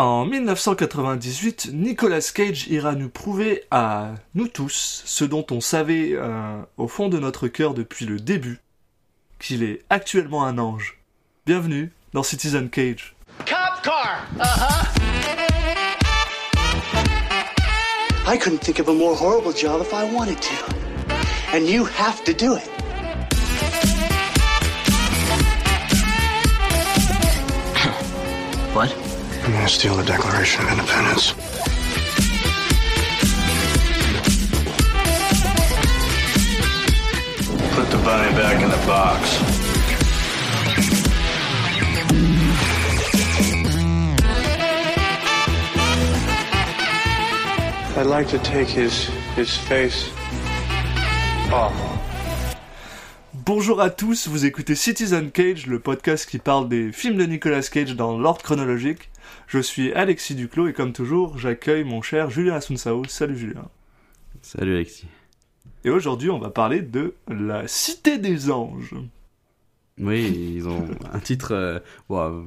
En 1998, Nicolas Cage ira nous prouver à nous tous ce dont on savait euh, au fond de notre cœur depuis le début, qu'il est actuellement un ange. Bienvenue dans Citizen Cage. Cop car. Uh-huh. I couldn't think of a more horrible job if I wanted to. And you have to do it. What? I'm gonna steal the Declaration of Independence. Put the bunny back in the box. I'd like to take his his face off. Bonjour à tous, vous écoutez Citizen Cage, le podcast qui parle des films de Nicolas Cage dans l'ordre chronologique. Je suis Alexis Duclos et comme toujours, j'accueille mon cher Julien Asunsao. Salut Julien. Salut Alexis. Et aujourd'hui, on va parler de La Cité des Anges. Oui, ils ont un titre euh, euh,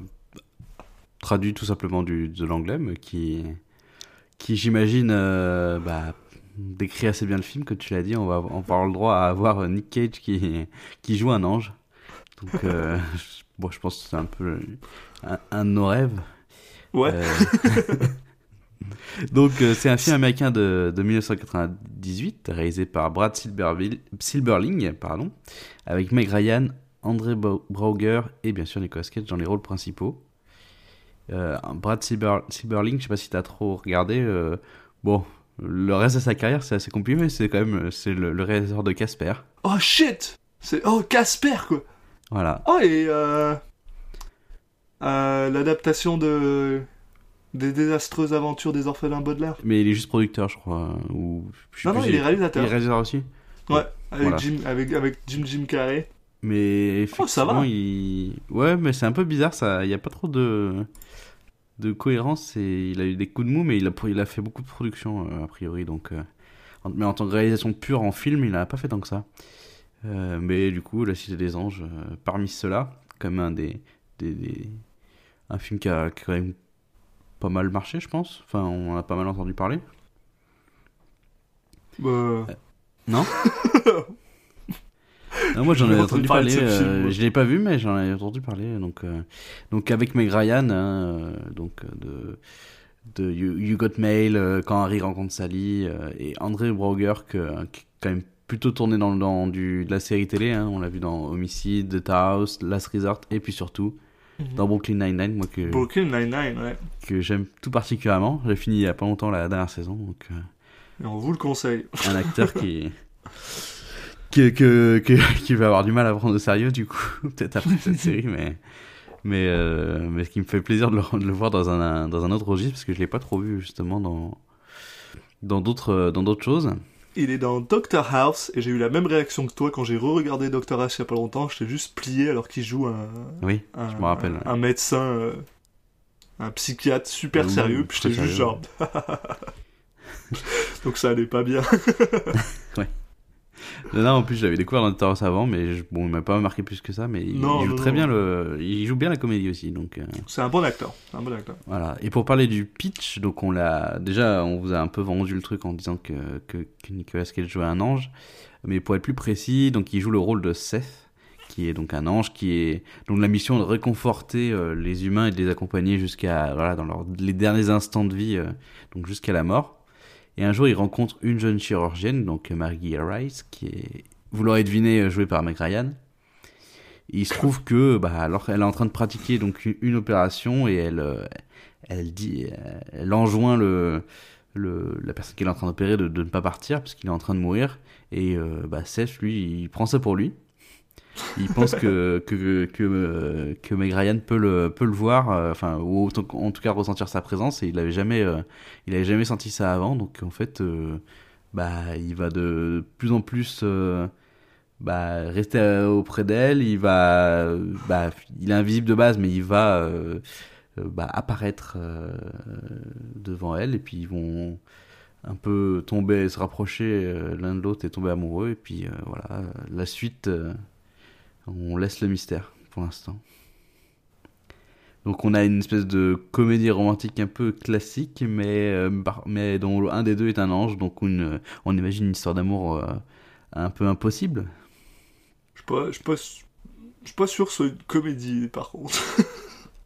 traduit tout simplement du, de l'anglais, mais qui, qui j'imagine, euh, bah, décrit assez bien le film, comme tu l'as dit. On va, on va avoir le droit à avoir Nick Cage qui, qui joue un ange. Donc, euh, je- bon, je pense que c'est un peu un, un de nos rêves. Ouais. Euh, Donc, euh, c'est un film américain de, de 1998, réalisé par Brad Silberville- Silberling, pardon, avec Meg Ryan, André Bra- Brauger et bien sûr Nicolas Cage dans les rôles principaux. Euh, Brad Silber, Silberling, je sais pas si t'as trop regardé. euh, bon, le reste de sa carrière, c'est assez compliqué, mais c'est quand même c'est le, le réalisateur de Casper. Oh shit C'est oh Casper quoi. Voilà. Oh et euh, euh, l'adaptation de des désastreuses aventures des orphelins Baudelaire. Mais il est juste producteur, je crois. Ou, je Non non, il est réalisateur. Il est réalisateur aussi. Ouais, avec Voilà. Jim avec avec Jim Jim Carrey. Mais Oh, ça effectivement, va. il... Ouais, mais c'est un peu bizarre, ça. Il n'y a pas trop de de cohérence. Et il a eu des coups de mou, mais il a, il a fait beaucoup de production, euh, a priori. Donc, euh, en- Mais en tant que réalisation pure en film, il n'a pas fait tant que ça. Euh, mais du coup, La Cité des Anges, parmi ceux-là, comme un des, des, des- Un film qui a, qui a quand même pas mal marché, je pense. Enfin, on en a pas mal entendu parler. Euh, Non Non, moi j'en ai entendu entendu parler euh, je l'ai pas vu mais j'en ai entendu parler donc euh, donc avec Meg Ryan hein, euh, donc de de you, You Got Mail quand Harry rencontre Sally et André Brauger que, qui est quand même plutôt tourné dans, dans du de la série télé hein, on l'a vu dans Homicide, The House, Last Resort et puis surtout dans Brooklyn Nine-Nine moi que Brooklyn Nine-Nine, ouais. que j'aime tout particulièrement j'ai fini il y a pas longtemps la dernière saison donc euh, Et on vous le conseille. un acteur qui que, que, que- qui va avoir du mal à prendre au sérieux du coup peut-être après cette série mais mais euh, mais ce qui me fait plaisir de le, de le voir dans un dans un autre registre parce que je l'ai pas trop vu justement dans dans d'autres dans d'autres choses Il est dans Doctor House et j'ai eu la même réaction que toi quand j'ai re-regardé Doctor House il y a pas longtemps. J'étais juste plié alors qu'il joue un, oui un, je me rappelle un médecin, euh, un psychiatre super sérieux. Puis j'étais juste genre. Donc ça allait pas bien. non, non, en plus j'avais découvert House avant mais je- bon il m'a pas marqué plus que ça mais il, Non, il joue non, très non. bien le il joue bien la comédie aussi donc euh, C'est un bon acteur. Un bon acteur. Voilà. Et pour parler du pitch, donc on l'a déjà, on vous a un peu vendu le truc en disant que, que, que Nicolas Cage jouait un ange, mais pour être plus précis, donc il joue le rôle de Seth, qui est donc un ange qui est donc la mission de réconforter euh, les humains et de les accompagner jusqu'à voilà dans leurs les derniers instants de vie, euh, donc jusqu'à la mort. Et un jour, il rencontre une jeune chirurgienne, donc Maggie Rice, qui est, vous l'aurez deviné, euh, jouée par Meg Ryan. Et il se trouve que, bah, alors elle est en train de pratiquer donc une, opération et elle, euh, elle dit, euh, elle enjoint le, le, la personne qui est en train d'opérer de, de ne pas partir parce qu'il est en train de mourir. Et euh, bah, Seth, lui, il prend ça pour lui. Il pense que que que, que Meg Ryan peut le peut le voir, euh, enfin ou en tout cas ressentir sa présence. Et il avait jamais euh, il avait jamais senti ça avant. Donc en fait, euh, bah il va de plus en plus bah, rester auprès d'elle. Il va, bah, il est invisible de base, mais il va bah, apparaître devant elle, et puis ils vont un peu tomber, se rapprocher l'un de l'autre et tomber amoureux. Et puis voilà, la suite, on laisse le mystère pour l'instant. Donc on a une espèce de comédie romantique un peu classique, mais, euh, mais dont un des deux est un ange, donc une, on imagine une histoire d'amour euh, un peu impossible. Je suis pas, je suis pas, sûr que ce soit une comédie, par contre.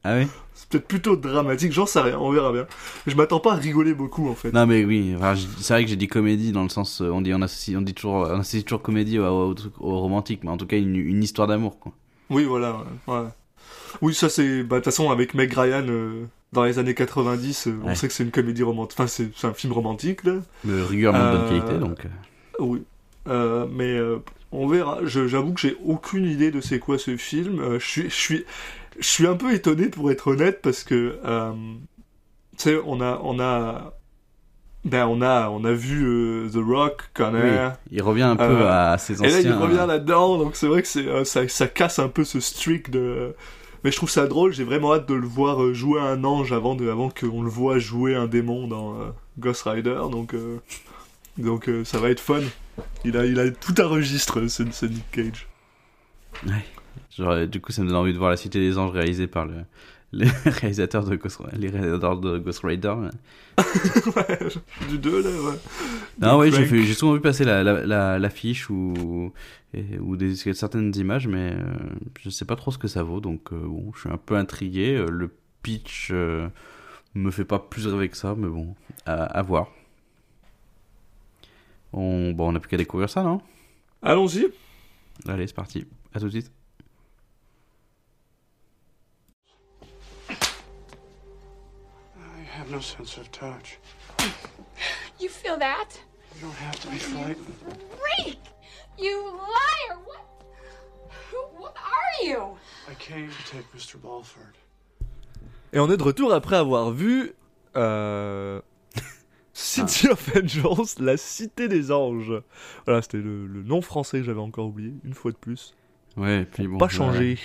Ah oui C'est peut-être plutôt dramatique, j'en sais rien, on verra bien. Je m'attends pas à rigoler beaucoup, en fait. Non mais oui, enfin, c'est vrai que j'ai dit comédie dans le sens, euh, on dit on associe, on dit toujours, on associe toujours comédie au, au, truc- au romantique, mais en tout cas une, une histoire d'amour quoi. Oui, voilà, ouais. ouais. Oui, ça c'est... Bah, de toute façon, avec Meg Ryan, euh, dans les années 90, euh, on Ouais. sait que c'est une comédie romantique. Enfin, c'est c'est un film romantique, là. De rigueur de bonne Euh, qualité donc. euh. Oui. Euh, mais euh, on verra. J'avoue que j'ai aucune idée de c'est quoi ce film. Euh, je suis, je suis, je suis un peu étonné pour être honnête parce que, euh, tu sais, on a, on a, ben on a, on a vu euh, The Rock, Oui, Connor. il revient un peu euh, à ses Et anciens. là, il revient là-dedans, donc c'est vrai que c'est, ça, ça casse un peu ce streak de. Mais je trouve ça drôle. J'ai vraiment hâte de le voir jouer un ange avant de, avant qu'on le voit jouer un démon dans Ghost Rider. Donc, donc ça va être fun. Il a, il a tout un registre, ce, ce Nick Cage. Genre, euh, du coup, ça me donne envie de voir la Cité des Anges réalisée par le, les réalisateurs de Ghost, les réalisateurs de Ghost Rider. Ouais, du 2 là, ouais. Non, oui, j'ai souvent vu passer la, la, la- l'affiche ou, et- ou des, certaines images, mais euh, je sais pas trop ce que ça vaut, donc euh, bon, je suis un peu intrigué. Euh, Le pitch euh, me fait pas plus rêver que ça, mais bon, à, à voir. On, bon, on a plus qu'à découvrir ça, non? Allons-y. Allez, c'est parti. À tout de suite. Have no sense of touch. You feel that? You don't have to be frightened. Freak! You liar! What? Who, what are you? I came to take Mr. Balford. Et on est de retour après avoir vu euh, City of Angels, la cité des anges. Voilà, c'était le, le nom français que j'avais encore oublié, une fois de plus. Ouais, et puis bon. Pas euh, changé.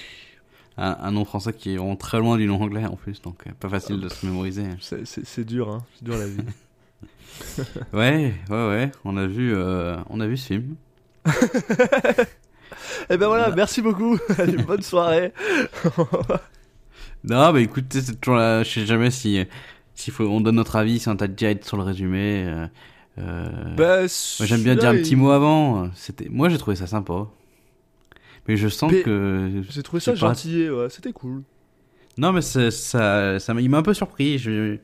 Un, un nom français qui est vraiment très loin du nom anglais en plus, donc euh, pas facile de se mémoriser. C'est- dur, hein. C'est dur la vie. Ouais, ouais, ouais. On a vu, euh, on a vu ce film. Eh ben voilà, merci beaucoup. Allez, bonne soirée. Non, bah écoute, c'est toujours là, je sais jamais si, faut, on donne notre avis, si on t'a direct sur le résumé. euh, Bah, moi, j'aime bien dire un petit mot avant. C'était, moi, j'ai trouvé ça sympa. Mais je sens que. J'ai trouvé ça pas. gentil, ouais, c'était cool. Non, mais ça, ça, ça m'a- il m'a un peu surpris. Je...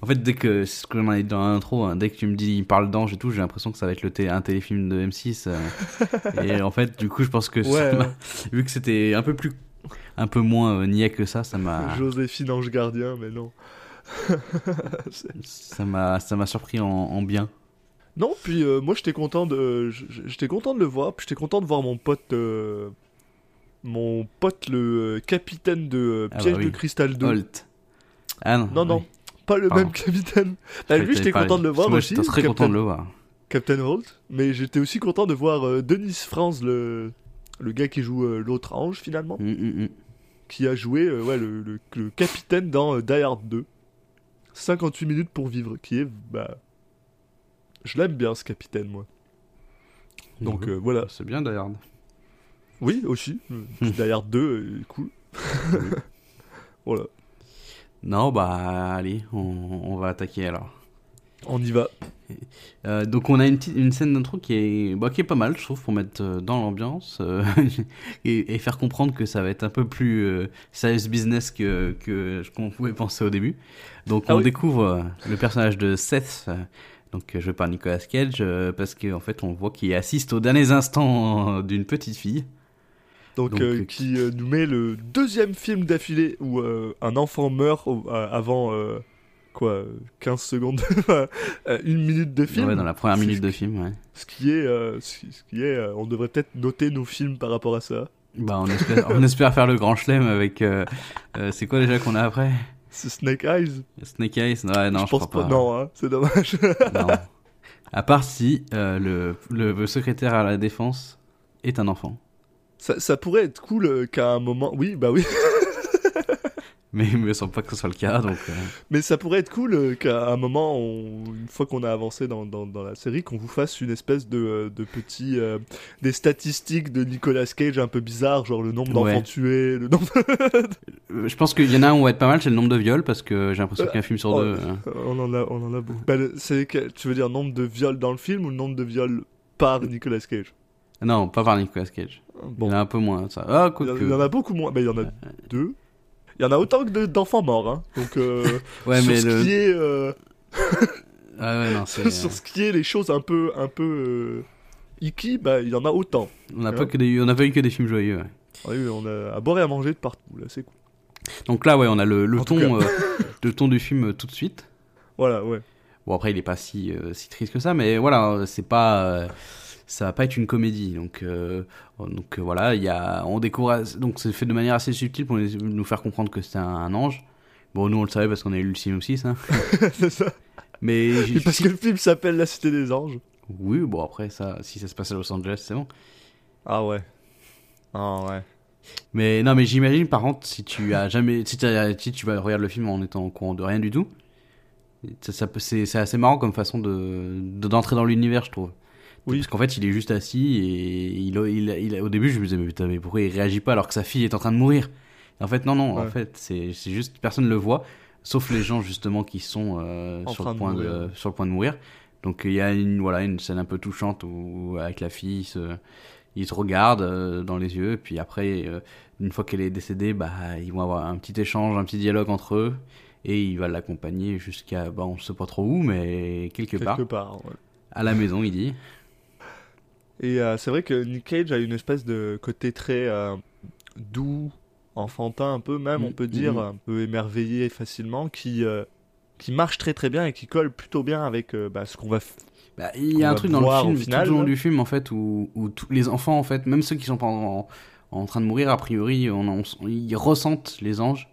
En fait, dès que, ce que j'en ai dit dans l'intro, hein, dès que tu me dis, il parle d'ange et tout, j'ai l'impression que ça va être le un téléfilm de M6. euh, et en fait, du coup, je pense que Ouais, ouais. vu que c'était un peu plus, un peu moins euh, niais que ça, ça m'a, Joséphine Ange Gardien, mais non. Ça m'a, ça m'a surpris en, en bien. Non, puis euh, moi j'étais content de, j'étais content de le voir, puis j'étais content de voir mon pote, euh, mon pote le euh, capitaine de euh, Ah Piège bah oui. de Cristal 2. Holt. Ah non. Non, non, pas le Pardon. même capitaine. Bah, lui, j'étais content de le voir Moi, aussi. J'étais très content de le voir. Captain Holt, mais j'étais aussi content de voir Denis Franz, le, le gars qui joue l'autre ange finalement, Hum, hum, hum. qui a joué ouais, le, le- le capitaine dans Die Hard 2. 58 minutes pour vivre, qui est. Bah, je l'aime bien ce capitaine, moi. Donc euh, voilà. C'est bien d'ailleurs. Oui, aussi. euh, Die Hard 2, euh, cool. voilà, Non, bah allez, on, on va attaquer alors. on y va. Euh, donc on a une, une scène d'intro qui est, bah, qui est pas mal, je trouve, pour mettre dans l'ambiance euh, et, et faire comprendre que ça va être un peu plus euh, serious business que, que qu'on pouvait penser au début. Donc Ah on oui. découvre le personnage de Seth, donc euh, joué par Nicolas Cage, euh, parce qu'en fait on voit qu'il assiste aux derniers instants euh, d'une petite fille. Donc, Donc, euh, qui euh, nous met le deuxième film d'affilée où euh, un enfant meurt au- avant. quoi, euh, 15 secondes, une minute de film. Ouais, dans la première minute de film, ouais. Ce qui est, ce qui est on devrait peut-être noter nos films par rapport à ça. Bah on espère, on espère faire le grand chelem avec... c'est quoi déjà qu'on a après? C'est Snake Eyes. Snake Eyes Ouais, non, je, je pense crois pas. pas. Non, hein, c'est dommage. Non. À part si euh, le, le secrétaire à la défense est un enfant. ça, ça pourrait être cool euh, qu'à un moment. Oui, bah oui. mais il me semble pas que ce soit le cas, donc. euh, Mais ça pourrait être cool euh, qu'à un moment, on- une fois qu'on a avancé dans, dans, dans la série, qu'on vous fasse une espèce de, euh, de petit. euh, des statistiques de Nicolas Cage un peu bizarres, genre le nombre d'enfants Ouais. tués, le nombre. Je pense qu'il y en a un où on va être pas mal, c'est le nombre de viols, parce que j'ai l'impression qu'un film sur Oh, deux. euh, on, en a, on en a beaucoup. Bah, c'est tu veux dire nombre de viols dans le film ou le nombre de viols par Nicolas Cage? Non, pas par Nicolas Cage. Bon. Il y en a un peu moins, ça. Ah, Il y, en- quoique. il y en a beaucoup moins. Mais il y en a deux. Il y en a autant que de- d'enfants morts. Hein. Donc, euh, Ouais, sur, mais ce le. qui est, euh, Ah ouais, non, c'est. sur ce qui est les choses un peu, un peu euh, icky, bah, il y en a autant. On n'a pas, que des... on a pas eu que des films joyeux, ouais. Oui, on a à boire et à manger de partout. Là, c'est cool. Donc là, ouais, on a le, ton, euh, le ton du film euh, tout de suite. Voilà, ouais. Bon, après, il est pas si, euh, si triste que ça, mais voilà, euh, c'est pas. Ça va pas être une comédie. Donc, euh, donc euh, voilà, il y a, on découvre. Donc, c'est fait de manière assez subtile pour nous faire comprendre que c'est un, un ange. Bon, nous, on le savait parce qu'on a eu le synopsis, hein. c'est ça. Mais. Parce que le film s'appelle La Cité des Anges. Oui, bon, après, ça, si ça se passe à Los Angeles, c'est bon. Ah ouais. Ah ouais. Mais non, mais j'imagine par contre, si tu as jamais, si, tu vas regarder le film en étant au courant de rien du tout, ça, ça c'est assez marrant comme façon de- d'entrer dans l'univers, je trouve. Oui. Parce qu'en fait, il est juste assis et il, il, il- au début, je me disais, mais putain, mais pourquoi il réagit pas alors que sa fille est en train de mourir? En fait, non, non, en fait, c'est juste personne le voit, sauf les gens justement qui sont euh, sur le point de, mourir. sur le point de mourir. Donc il y a une voilà une scène un peu touchante où avec la fille, ils se, ils se regardent euh, dans les yeux, et puis après, euh, une fois qu'elle est décédée, bah ils vont avoir un petit échange, un petit dialogue entre eux, et il va l'accompagner jusqu'à, bah on sait pas trop où, mais quelque, Quelque part, part. ouais. à la maison, il dit. Et euh, c'est vrai que Nick Cage a une espèce de côté très euh, doux, enfantin un peu même, Mm, on peut dire, mm. un peu émerveillé facilement, qui, euh, qui marche très très bien et qui colle plutôt bien avec bah, ce qu'on va... Bah, il y a un truc dans le au film, final, tout au long du film en fait, où, où tous les enfants en fait, même ceux qui sont pas en, en train de mourir, a priori, on, on- ils ressentent les anges.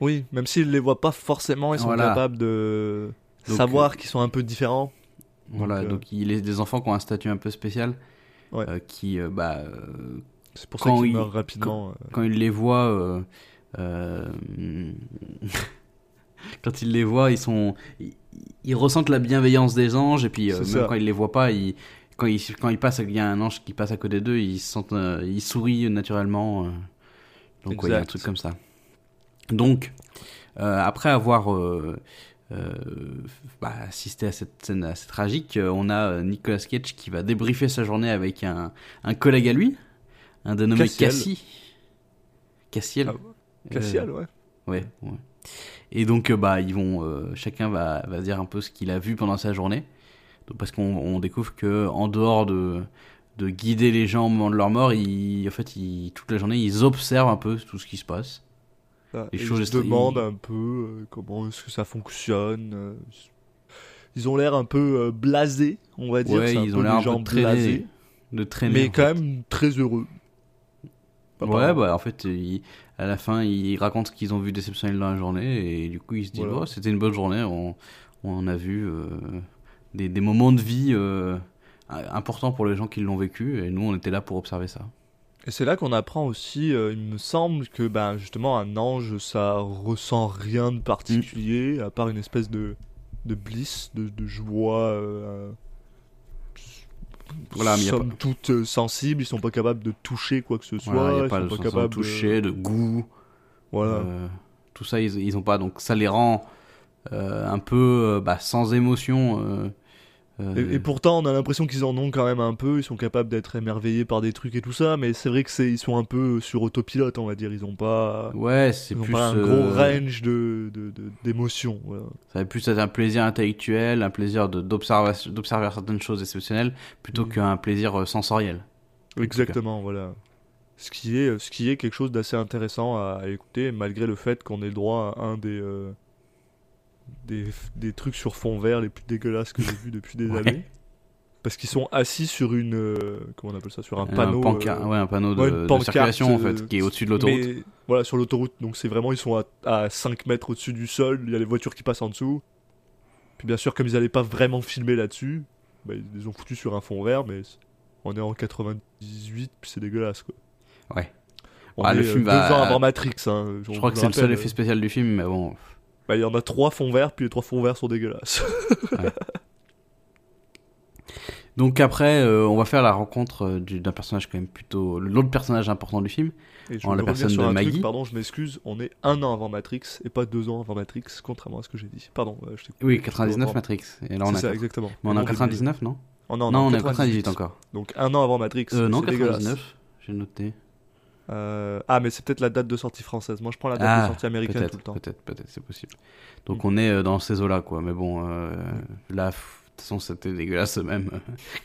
Oui, même s'ils les voient pas forcément, ils sont Voilà. capables de Donc, savoir qu'ils sont un peu différents. Voilà, euh, donc il est des enfants qui ont un statut un peu spécial, Ouais. euh, qui, euh, bah, C'est pour Quand ça qu'ils ils- meurent rapidement. quand il les voit, quand il les voit, ils sont, ils, ils ressentent la bienveillance des anges et puis euh, même ça. quand ils les voient pas, ils, quand ils, quand ils passent, il y a un ange qui passe à côté d'eux, ils se sentent, euh, ils sourient naturellement. euh. donc ouais, il y a un truc comme ça. Donc après avoir euh, bah, assisté à cette scène assez tragique, euh, on a euh, Nicolas Cage qui va débriefer sa journée avec un, un collègue à lui, un dénommé Cassiel. Cassie. Cassiel. Ah, Cassiel, ouais. Ouais, ouais. Et donc, bah, ils vont, chacun va, va dire un peu ce qu'il a vu pendant sa journée. Donc, parce qu'on on découvre que en dehors de, de guider les gens au moment de leur mort, ils, en fait, ils, toute la journée, ils observent un peu tout ce qui se passe. Et choses ils se demandent un peu euh, comment est-ce que ça fonctionne. euh, Ils ont l'air un peu euh, blasés, on va dire. ouais, ils ont l'air un peu blasés, de traîner. mais quand fait. même très heureux. Ouais, bah, en fait, à la fin, ils racontent ce qu'ils ont vu d'exceptionnel dans la journée, et du coup, ils se disent, Voilà. oh, c'était une bonne journée, on, on a vu euh, des, des moments de vie euh, importants pour les gens qui l'ont vécu, et nous, on était là pour observer ça. Et c'est là qu'on apprend aussi, euh, il me semble que ben, justement un ange, ça ressent rien de particulier, à part une espèce de, de bliss, de, de joie. euh, Voilà, mais y a somme pas- toute euh, sensible, ils sont pas capables de toucher quoi que ce soit, Voilà, il n'y a ils pas sont de pas sens de capables toucher, de goût, Voilà. euh, tout ça, ils, ils ont pas, donc ça les rend euh, un peu euh, bah, sans émotion. euh, Et, et pourtant, on a l'impression qu'ils en ont quand même un peu. Ils sont capables d'être émerveillés par des trucs et tout ça, mais c'est vrai que c'est ils sont un peu sur autopilote, on va dire. Ils ont pas, ouais, c'est plus pas un euh, gros range de d'émotions. voilà. Ça va plus être un plaisir intellectuel, un plaisir d'observation- d'observer certaines choses exceptionnelles, plutôt Mm. qu'un plaisir euh, sensoriel. Exactement, voilà. Ce qui est, ce qui est quelque chose d'assez intéressant à, à écouter, malgré le fait qu'on ait le droit à un des, euh, des, des trucs sur fond vert les plus dégueulasses que j'ai vus depuis des Ouais. années. Parce qu'ils sont assis sur une. euh, comment on appelle ça Sur un panneau. euh, ouais, un panneau de, ouais, une de pancarte, circulation en euh, fait, qui est au-dessus de l'autoroute. Mais voilà, sur l'autoroute, donc c'est vraiment, ils sont à, à 5 mètres au-dessus du sol, il y a les voitures qui passent en dessous. Puis bien sûr, comme ils n'allaient pas vraiment filmer là-dessus, bah, ils les ont foutus sur un fond vert, mais on est en 98, puis c'est dégueulasse quoi. Ouais. On Ah, le film euh, va- deux ans avant Matrix. Hein, Je crois que c'est le seul effet spécial du film, mais bon. Bah, il y en a trois fonds verts, puis les trois fonds verts sont dégueulasses. Donc après, euh, on va faire la rencontre euh, du- d'un personnage quand même plutôt... L'autre personnage important du film. Et je En voulais la personne sur de un Maggie. Truc, pardon, je m'excuse. On est un an avant Matrix et pas deux ans avant Matrix, contrairement à ce que j'ai dit. Pardon. euh, je t'ai. Oui, 99 Pardon. Matrix. Et là, on C'est a... ça, exactement. Mais on est en non, 99, non Oh, non, Non, on est en 98 98 encore. Donc un an avant Matrix. Euh, non, c'est dégueulasse. 99, j'ai noté. Euh, Ah, mais c'est peut-être la date de sortie française. Moi, je prends la date de Ah, sortie américaine tout le temps. peut-être, peut-être, c'est possible. Donc on est euh, dans ces eaux-là, quoi. Mais bon, euh, là, de toute façon, c'était dégueulasse même.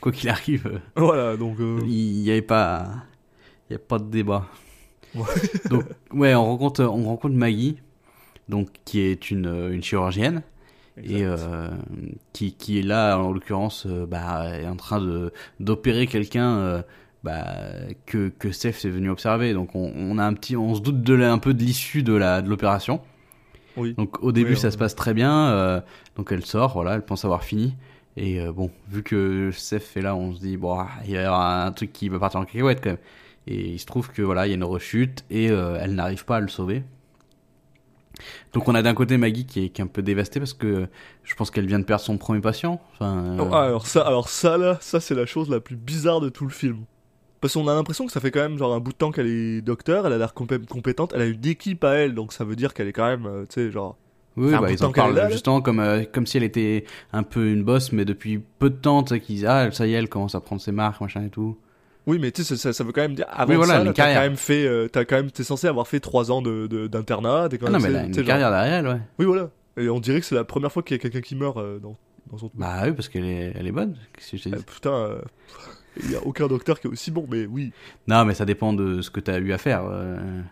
Quoi qu'il arrive, Voilà, donc. euh, il n'y avait pas... Il y a pas de débat. Ouais. donc, ouais, on rencontre, on rencontre Maggie, donc, qui est une, une chirurgienne. et exact. qui, qui est là en l'occurrence bah, est en train d'opérer quelqu'un bah, que que Steph est venu observer donc on, on a un petit on se doute de la- un peu de l'issue de la de l'opération Oui. donc au début Oui, ça se passe très bien euh, donc elle sort voilà elle pense avoir fini et euh, bon vu que Steph est là on se dit bon il y a un truc qui va partir en cacahuète quand même et il se trouve que voilà il y a une rechute et euh, elle n'arrive pas à le sauver donc on a d'un côté Maggie qui est, qui est un peu dévastée parce que je pense qu'elle vient de perdre son premier patient. Enfin, euh, Oh, alors ça, alors ça là, ça c'est la chose la plus bizarre de tout le film. Parce qu'on a l'impression que ça fait quand même genre un bout de temps qu'elle est docteur, elle a l'air compé- compétente, elle a une équipe à elle, donc ça veut dire qu'elle est quand même, euh, tu sais, genre. oui, bah, de ils en parlent là, là. justement comme euh, comme si elle était un peu une boss, mais depuis peu de temps, tu sais, qu'ils disent ah ça y est, elle commence à prendre ses marques, machin et tout. Oui, mais tu sais, ça, ça, ça veut quand même dire. Avant Oui, voilà, ça, là, t'as quand même fait, euh, t'as quand même, t'es censé avoir fait trois ans de de- d'internat. t'es quand Ah non, mais a une genre- carrière derrière ouais. Oui, voilà. Et on dirait que c'est la première fois qu'il y a quelqu'un qui meurt euh, dans dans son. Bah oui, parce qu'elle est elle est bonne. Qu'est-ce que je te dis? Euh, putain, il y a aucun docteur qui est aussi bon, mais oui. Non, mais ça dépend de ce que tu as eu à faire. euh,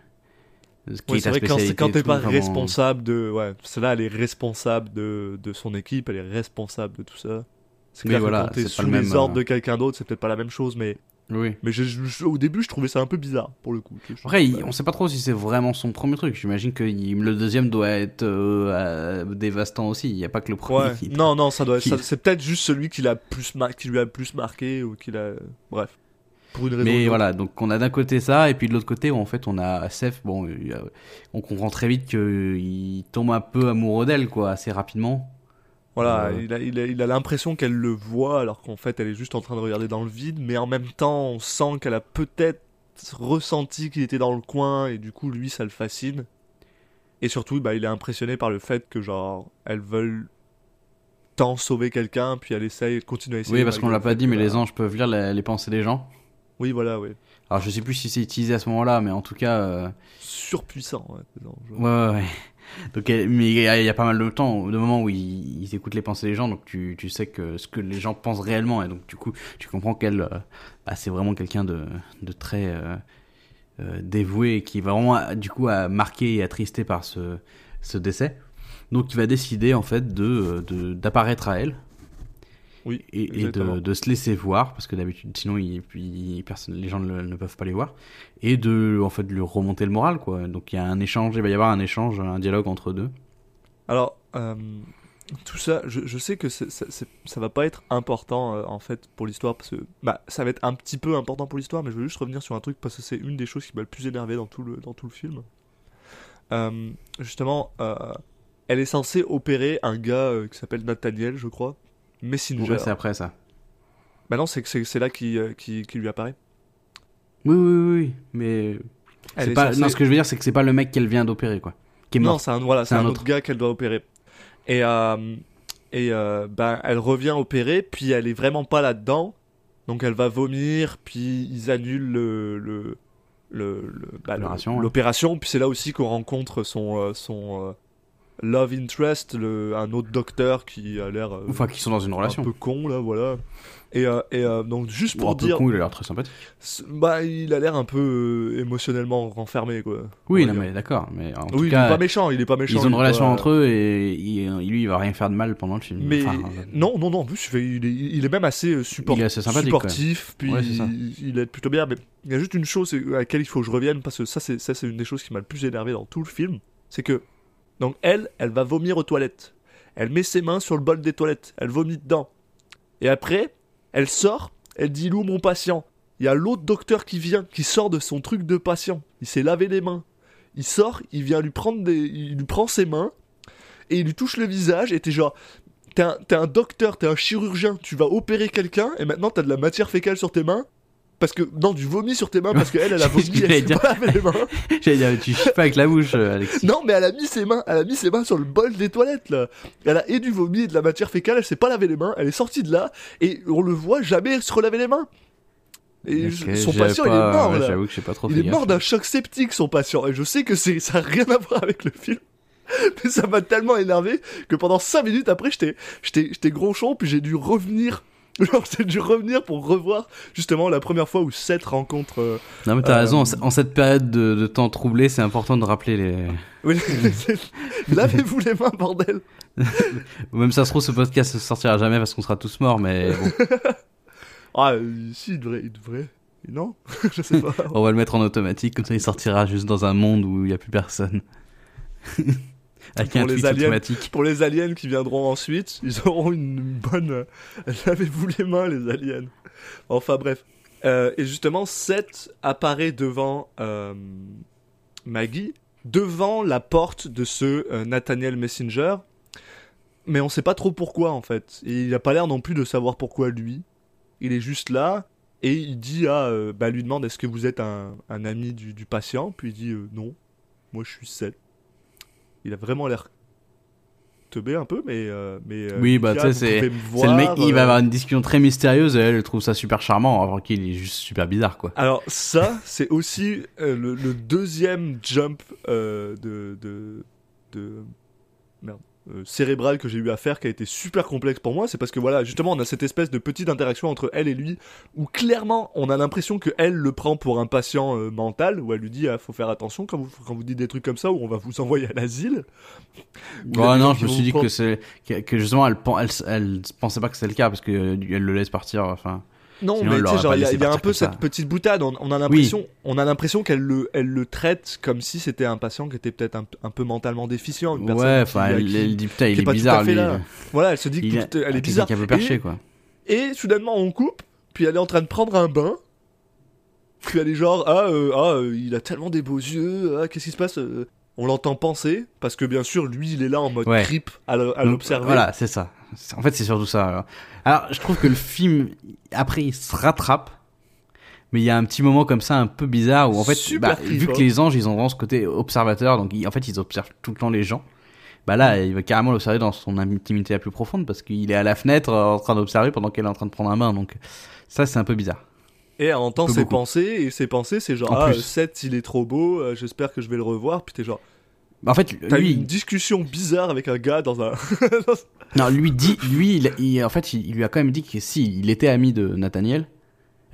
ce qui Ouais, est vrai que quand, t'es pas responsable de. Ouais, celle-là, elle est responsable de, de son équipe, elle est responsable de tout ça. C'est clair voilà, que quand t'es sous le les même, ordres euh, de quelqu'un d'autre, c'est peut-être pas la même chose, mais, Oui. mais je- je- au début, je trouvais ça un peu bizarre, pour le coup. Après, il- on sait pas trop si c'est vraiment son premier truc. J'imagine que il- le deuxième doit être euh, euh, dévastant aussi. Il n'y a pas que le premier. Ouais. qui- Non, non, ça doit être. qui- C'est peut-être juste celui qui, l'a plus mar- qui lui a plus marqué, ou qui l'a. Bref. Pour une raison. Mais voilà, donc on a d'un côté ça, et puis de l'autre côté, en fait, on a Seth. Bon, on comprend très vite qu'il tombe un peu amoureux d'elle, quoi, assez rapidement. Voilà, Euh, il a il a- il a l'impression qu'elle le voit alors qu'en fait elle est juste en train de regarder dans le vide, mais en même temps on sent qu'elle a peut-être ressenti qu'il était dans le coin et du coup lui ça le fascine. Et surtout bah, il est impressionné par le fait que genre elles veulent tant sauver quelqu'un puis elle essaye de continuer à essayer. Oui, parce qu'on l'a pas dit, mais bah, les anges peuvent lire les, les pensées des gens. Oui voilà oui. Alors je sais plus si c'est utilisé à ce moment-là, mais en tout cas. euh, Surpuissant ouais. les anges. Ouais, ouais, ouais. Donc, mais il y, a pas mal de temps, de moments où ils, écoutent les pensées des gens, donc tu, tu sais que ce que les gens pensent réellement, et donc du coup, tu comprends qu'elle, euh, bah, c'est vraiment quelqu'un de, de très euh, euh, dévoué, qui est vraiment, du coup, a marqué et attristé par ce, ce décès. Donc, il va décider, en fait, de, d'apparaître à elle, Oui. et, de, de se laisser voir parce que d'habitude sinon il, il- personne, les gens ne, ne peuvent pas les voir et de en fait de lui remonter le moral quoi donc il y a un échange il va y avoir un échange un dialogue entre deux Alors, euh, tout ça, je, je sais que c'est- ça va pas être important euh, en fait pour l'histoire parce que bah ça va être un petit peu important pour l'histoire, mais je veux juste revenir sur un truc parce que c'est une des choses qui m'a le plus énervé dans tout le dans tout le film. Euh, justement, elle est censée opérer un gars qui s'appelle Nathaniel, je crois, Messenger. C'est après ça bah non, c'est c'est c'est là qui, euh, qui qui lui apparaît. oui oui oui, mais c'est est pas censée- non ce que je veux dire c'est que c'est pas le mec qu'elle vient d'opérer quoi qui est Non, c'est un, voilà, c'est un, autre autre. gars qu'elle doit opérer. Et, euh, et euh, ben, elle revient opérer, puis elle est vraiment pas là-dedans. Donc elle va vomir, puis ils annulent le, le, le, le- bah, le- L'opération, ouais. l'opération. Puis c'est là aussi qu'on rencontre son, euh, son euh, love interest, le, un autre docteur qui a l'air euh, enfin qui sont dans une un relation peu con là, voilà. Et, euh, et euh, donc juste pour un peu dire, con il a l'air très sympathique bah il a l'air un peu émotionnellement renfermé quoi. oui on non mais d'accord mais en oui, tout il est cas pas méchant, il est pas méchant. ils ont une est relation entre eux et il- lui il va rien faire de mal pendant le film Mais Enfin, non, non, non, en plus, il est, il est même assez support- Il est assez sympathique, supportif, puis Ouais, c'est ça. il, aide plutôt bien. Mais il y a juste une chose à laquelle il faut que je revienne, parce que ça, c'est une des choses qui m'a le plus énervé dans tout le film. C'est que, donc, elle, elle va vomir aux toilettes. Elle met ses mains sur le bol des toilettes. Elle vomit dedans. Et après, elle sort, elle dit où mon patient il y a l'autre docteur qui vient, qui sort de son truc de patient. Il s'est lavé les mains. Il sort, il vient lui prendre des. Il lui prend ses mains et il lui touche le visage et t'es genre. T'es un, un docteur, t'es un chirurgien, tu vas opérer quelqu'un et maintenant t'as de la matière fécale sur tes mains. Parce que. Non, du vomi sur tes mains parce qu'elle, elle a vomi, J'allais elle s'est dire. pas lavé les mains. J'allais dire, tu chies pas avec la bouche, euh, Alexis. Non, mais elle a mis ses mains, elle a mis ses mains sur le bol des toilettes là. Elle a et du vomi et de la matière fécale, elle s'est pas lavé les mains, elle est sortie de là et on le voit jamais se relaver les mains. Et son patient, pas- il est mort ouais, là. Que pas trop Il est mort d'un choc septique, son patient. Et je sais que c'est, ça a rien à voir avec le film. Mais ça m'a tellement énervé que pendant 5 minutes après, j'étais, j'étais, j'étais gronchon, puis j'ai dû revenir. Genre, j'ai dû revenir pour revoir justement la première fois où Seth rencontre. euh, Non, mais t'as Euh, raison, en ce- en cette période de, de temps troublé, c'est important de rappeler les. oui, Lavez-vous les mains, bordel! Même ça se trouve, ce podcast ne sortira jamais parce qu'on sera tous morts, mais bon, Ah, euh, si, il devrait. Il devrait. Non? je sais pas. on va le mettre en automatique, comme ça il sortira juste dans un monde où il n'y a plus personne. Avec Pour un les aliens. automatique. Pour les aliens qui viendront ensuite, ils auront une bonne. Lavez-vous les mains, les aliens? Enfin bref. Euh, et justement, Seth apparaît devant euh, Maggie, devant la porte de ce euh, Nathaniel Messenger. Mais on sait pas trop pourquoi en fait. Et il a pas l'air non plus de savoir pourquoi lui. Il est juste là et il dit à. bah, lui demande est-ce que vous êtes un, un ami du, du patient? Puis il dit non, moi je suis Seth. Il a vraiment l'air teubé un peu, mais. euh, mais euh, Oui, bah, tu sais, C'est le mec, il va euh, avoir une discussion très mystérieuse et elle, trouve ça super charmant, alors qu'il est juste super bizarre, quoi. Alors ça, c'est aussi euh, le, le deuxième jump euh, de, de, de merde, euh, cérébral que j'ai eu à faire qui a été super complexe pour moi. C'est parce que voilà, justement, on a cette espèce de petite interaction entre elle et lui où clairement, on a l'impression que elle le prend pour un patient euh, mental, où elle lui dit, ah, faut faire attention quand vous quand vous dites des trucs comme ça, ou on va vous envoyer à l'asile. Où Oh gens non, je me suis dit prendre- que c'est que, que justement elle, pen- elle, elle pensait pas que c'était le cas parce que euh, elle le laisse partir. Enfin, Non, Sinon, mais tu sais, genre, il y a, y a un peu ça. cette petite boutade. On, on a l'impression, on a l'impression qu'elle le, elle le traite comme si c'était un patient qui était peut-être un, un peu mentalement déficient. Une ouais, enfin, elle, qui- elle dit putain, il est bizarre lui. là. Voilà, elle se dit que Il tout- est, elle est bizarre. qui a un peu perché et, quoi. et soudainement, on coupe, puis elle est en train de prendre un bain. Puis elle est genre, ah, euh, ah euh, il a tellement des beaux yeux, ah, qu'est-ce qui se passe euh? On l'entend penser, parce que bien sûr, lui, il est là en mode Ouais. creep à l'observer. Voilà, c'est ça. En fait, c'est surtout ça. Alors. je trouve que le film, après, il se rattrape. Mais il y a un petit moment comme ça un peu bizarre où en fait, bah, vu que les anges ils ont vraiment ce côté observateur, donc ils- en fait ils observent tout le temps les gens. Bah là, il va carrément l'observer dans son intimité la plus profonde parce qu'il est à la fenêtre euh, en train d'observer pendant qu'elle est en train de prendre un bain. Donc ça c'est un peu bizarre. Et entend ses beaucoup. pensées, et ses pensées, c'est genre, En ah, plus. Seth, il est trop beau, euh, j'espère que je vais le revoir. Puis t'es genre, en fait, t'as eu lui, une discussion bizarre avec un gars dans un. non, lui dit, lui, il, il- en fait, il, il lui a quand même dit que si il était ami de Nathaniel.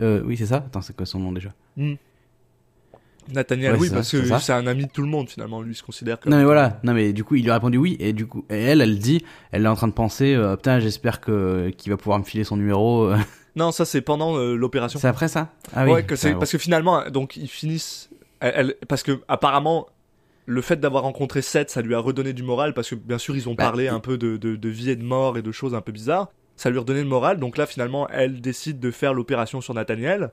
Euh, oui, c'est ça? Attends, c'est quoi son nom déjà? Nathaniel, Ouais, oui, c'est parce ça, c'est que ça. c'est un ami de tout le monde finalement, lui il se considère comme. Non mais voilà, non mais du coup il lui a répondu oui et du coup et elle elle dit elle est en train de penser euh, putain j'espère que qu'il va pouvoir me filer son numéro. euh. Non, ça c'est pendant euh, l'opération. C'est après ça? Ah ouais, que c'est parce que finalement, donc ils finissent. Elle, elle- parce que apparemment, le fait d'avoir rencontré Seth, ça lui a redonné du moral parce que bien sûr ils ont Bah, parlé un peu de, de, de vie et de mort et de choses un peu bizarres. Ça lui a redonné le moral. Donc là, finalement, elle décide de faire l'opération sur Nathaniel.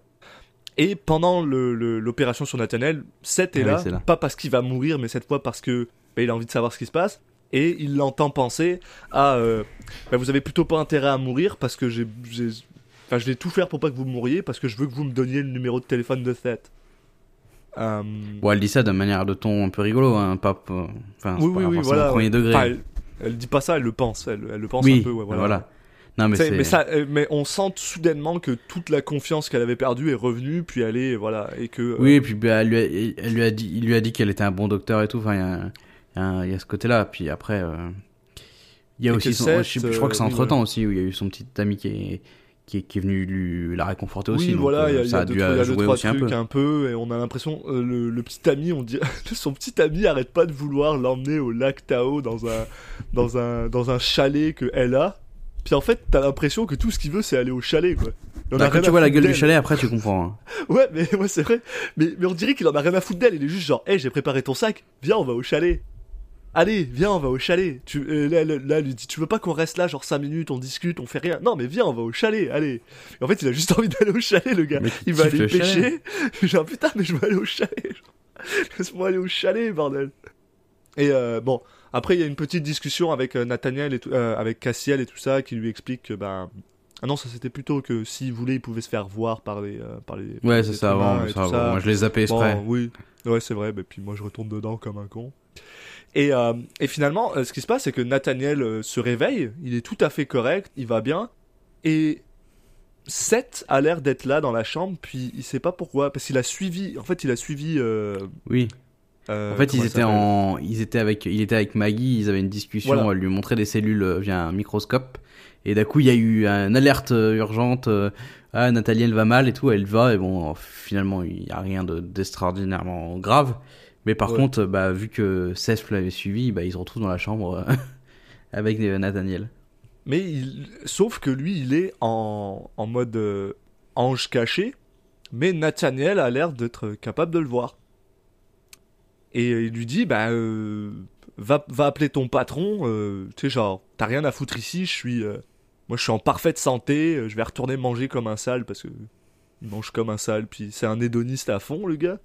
Et pendant le- le- l'opération sur Nathaniel, Seth est, Ah oui, là, pas parce qu'il va mourir, mais cette fois parce que bah, il a envie de savoir ce qui se passe. Et il l'entend penser à euh, bah, vous avez plutôt pas intérêt à mourir parce que j'ai, j'ai- enfin, je vais tout faire pour pas que vous mouriez parce que je veux que vous me donniez le numéro de téléphone de Seth. Euh, Bon elle dit ça de manière de ton un peu rigolo hein, pas pas- enfin oui, pas oui, oui, voilà. premier degré. Enfin, elle, elle dit pas ça, elle le pense, elle, elle le pense un peu, ouais, voilà. voilà. Non mais mais, ça, euh, mais on sent soudainement que toute la confiance qu'elle avait perdue est revenue, puis elle est, voilà, et que. euh, oui et puis bah, elle lui a, elle lui a dit il lui a dit qu'elle était un bon docteur et tout enfin il y y y a ce côté là puis après euh, il y a Et aussi son, Seth, je, sais plus, je crois que c'est euh, entre temps aussi où il y a eu son petit ami qui est qui est, qui est venu lui la réconforter aussi Oui, voilà, euh, il y a, y ça a dû deux, jouer aussi un peu un peu, et on a l'impression, euh, le, le petit ami, on dit, son petit ami arrête pas de vouloir l'emmener au lac Tao dans un, dans un, dans un chalet que elle a. Puis en fait, t'as l'impression que tout ce qu'il veut, c'est aller au chalet, quoi. Bah, quand tu vois la gueule du chalet après tu comprends hein. Ouais, mais ouais, c'est vrai. Mais, mais on dirait qu'il en a rien à foutre d'elle. Il est juste genre, hey, j'ai préparé ton sac, viens, on va au chalet. Allez, viens, on va au chalet. Tu, euh, là, là, là, elle lui dit, tu veux pas qu'on reste là, genre 5 minutes, on discute, on fait rien. Non, mais viens, on va au chalet, allez. Et en fait, il a juste envie d'aller au chalet, le gars. Mais il va aller le pêcher. Genre, putain, mais je veux aller au chalet. Laisse-moi aller au chalet, bordel. Et euh, bon, après, il y a une petite discussion avec euh, Nathaniel et tout, euh, avec Cassiel et tout ça, qui lui explique que, ben. Ah non, ça c'était plutôt que s'il voulait, il pouvait se faire voir par les. par les Ouais, c'est ça tout avant. Moi, je les zappais Bon, exprès. oui, ouais, c'est vrai. Mais puis moi, je retourne dedans comme un con. Et, euh, et finalement, euh, ce qui se passe, c'est que Nathaniel euh, se réveille. Il est tout à fait correct. Il va bien. Et Seth a l'air d'être là dans la chambre. Puis il sait pas pourquoi. Parce qu'il a suivi. En fait, il a suivi. euh, Oui. euh, En fait, ils étaient s'appelle en, ils étaient avec, il était avec Maggie, ils avaient une discussion, Voilà. elle lui montrait des cellules via un microscope, et d'un coup, il y a eu une alerte urgente, ah, Nathalie, elle va mal et tout, elle va, et bon, finalement, il y a rien de- d'extraordinairement grave, mais par Ouais. contre, bah, vu que Seth l'avait suivi, bah, ils se retrouvent dans la chambre euh, avec euh, Nathaniel. Mais il... sauf que lui, il est en, en mode euh, ange caché. Mais Nathaniel a l'air d'être capable de le voir. Et il lui dit, bah, euh, va, va appeler ton patron. euh, tu sais, genre, t'as rien à foutre ici. Je suis, moi, je suis en parfaite santé. Je vais retourner manger comme un sale parce que il mange comme un sale. Puis c'est un hédoniste à fond, le gars.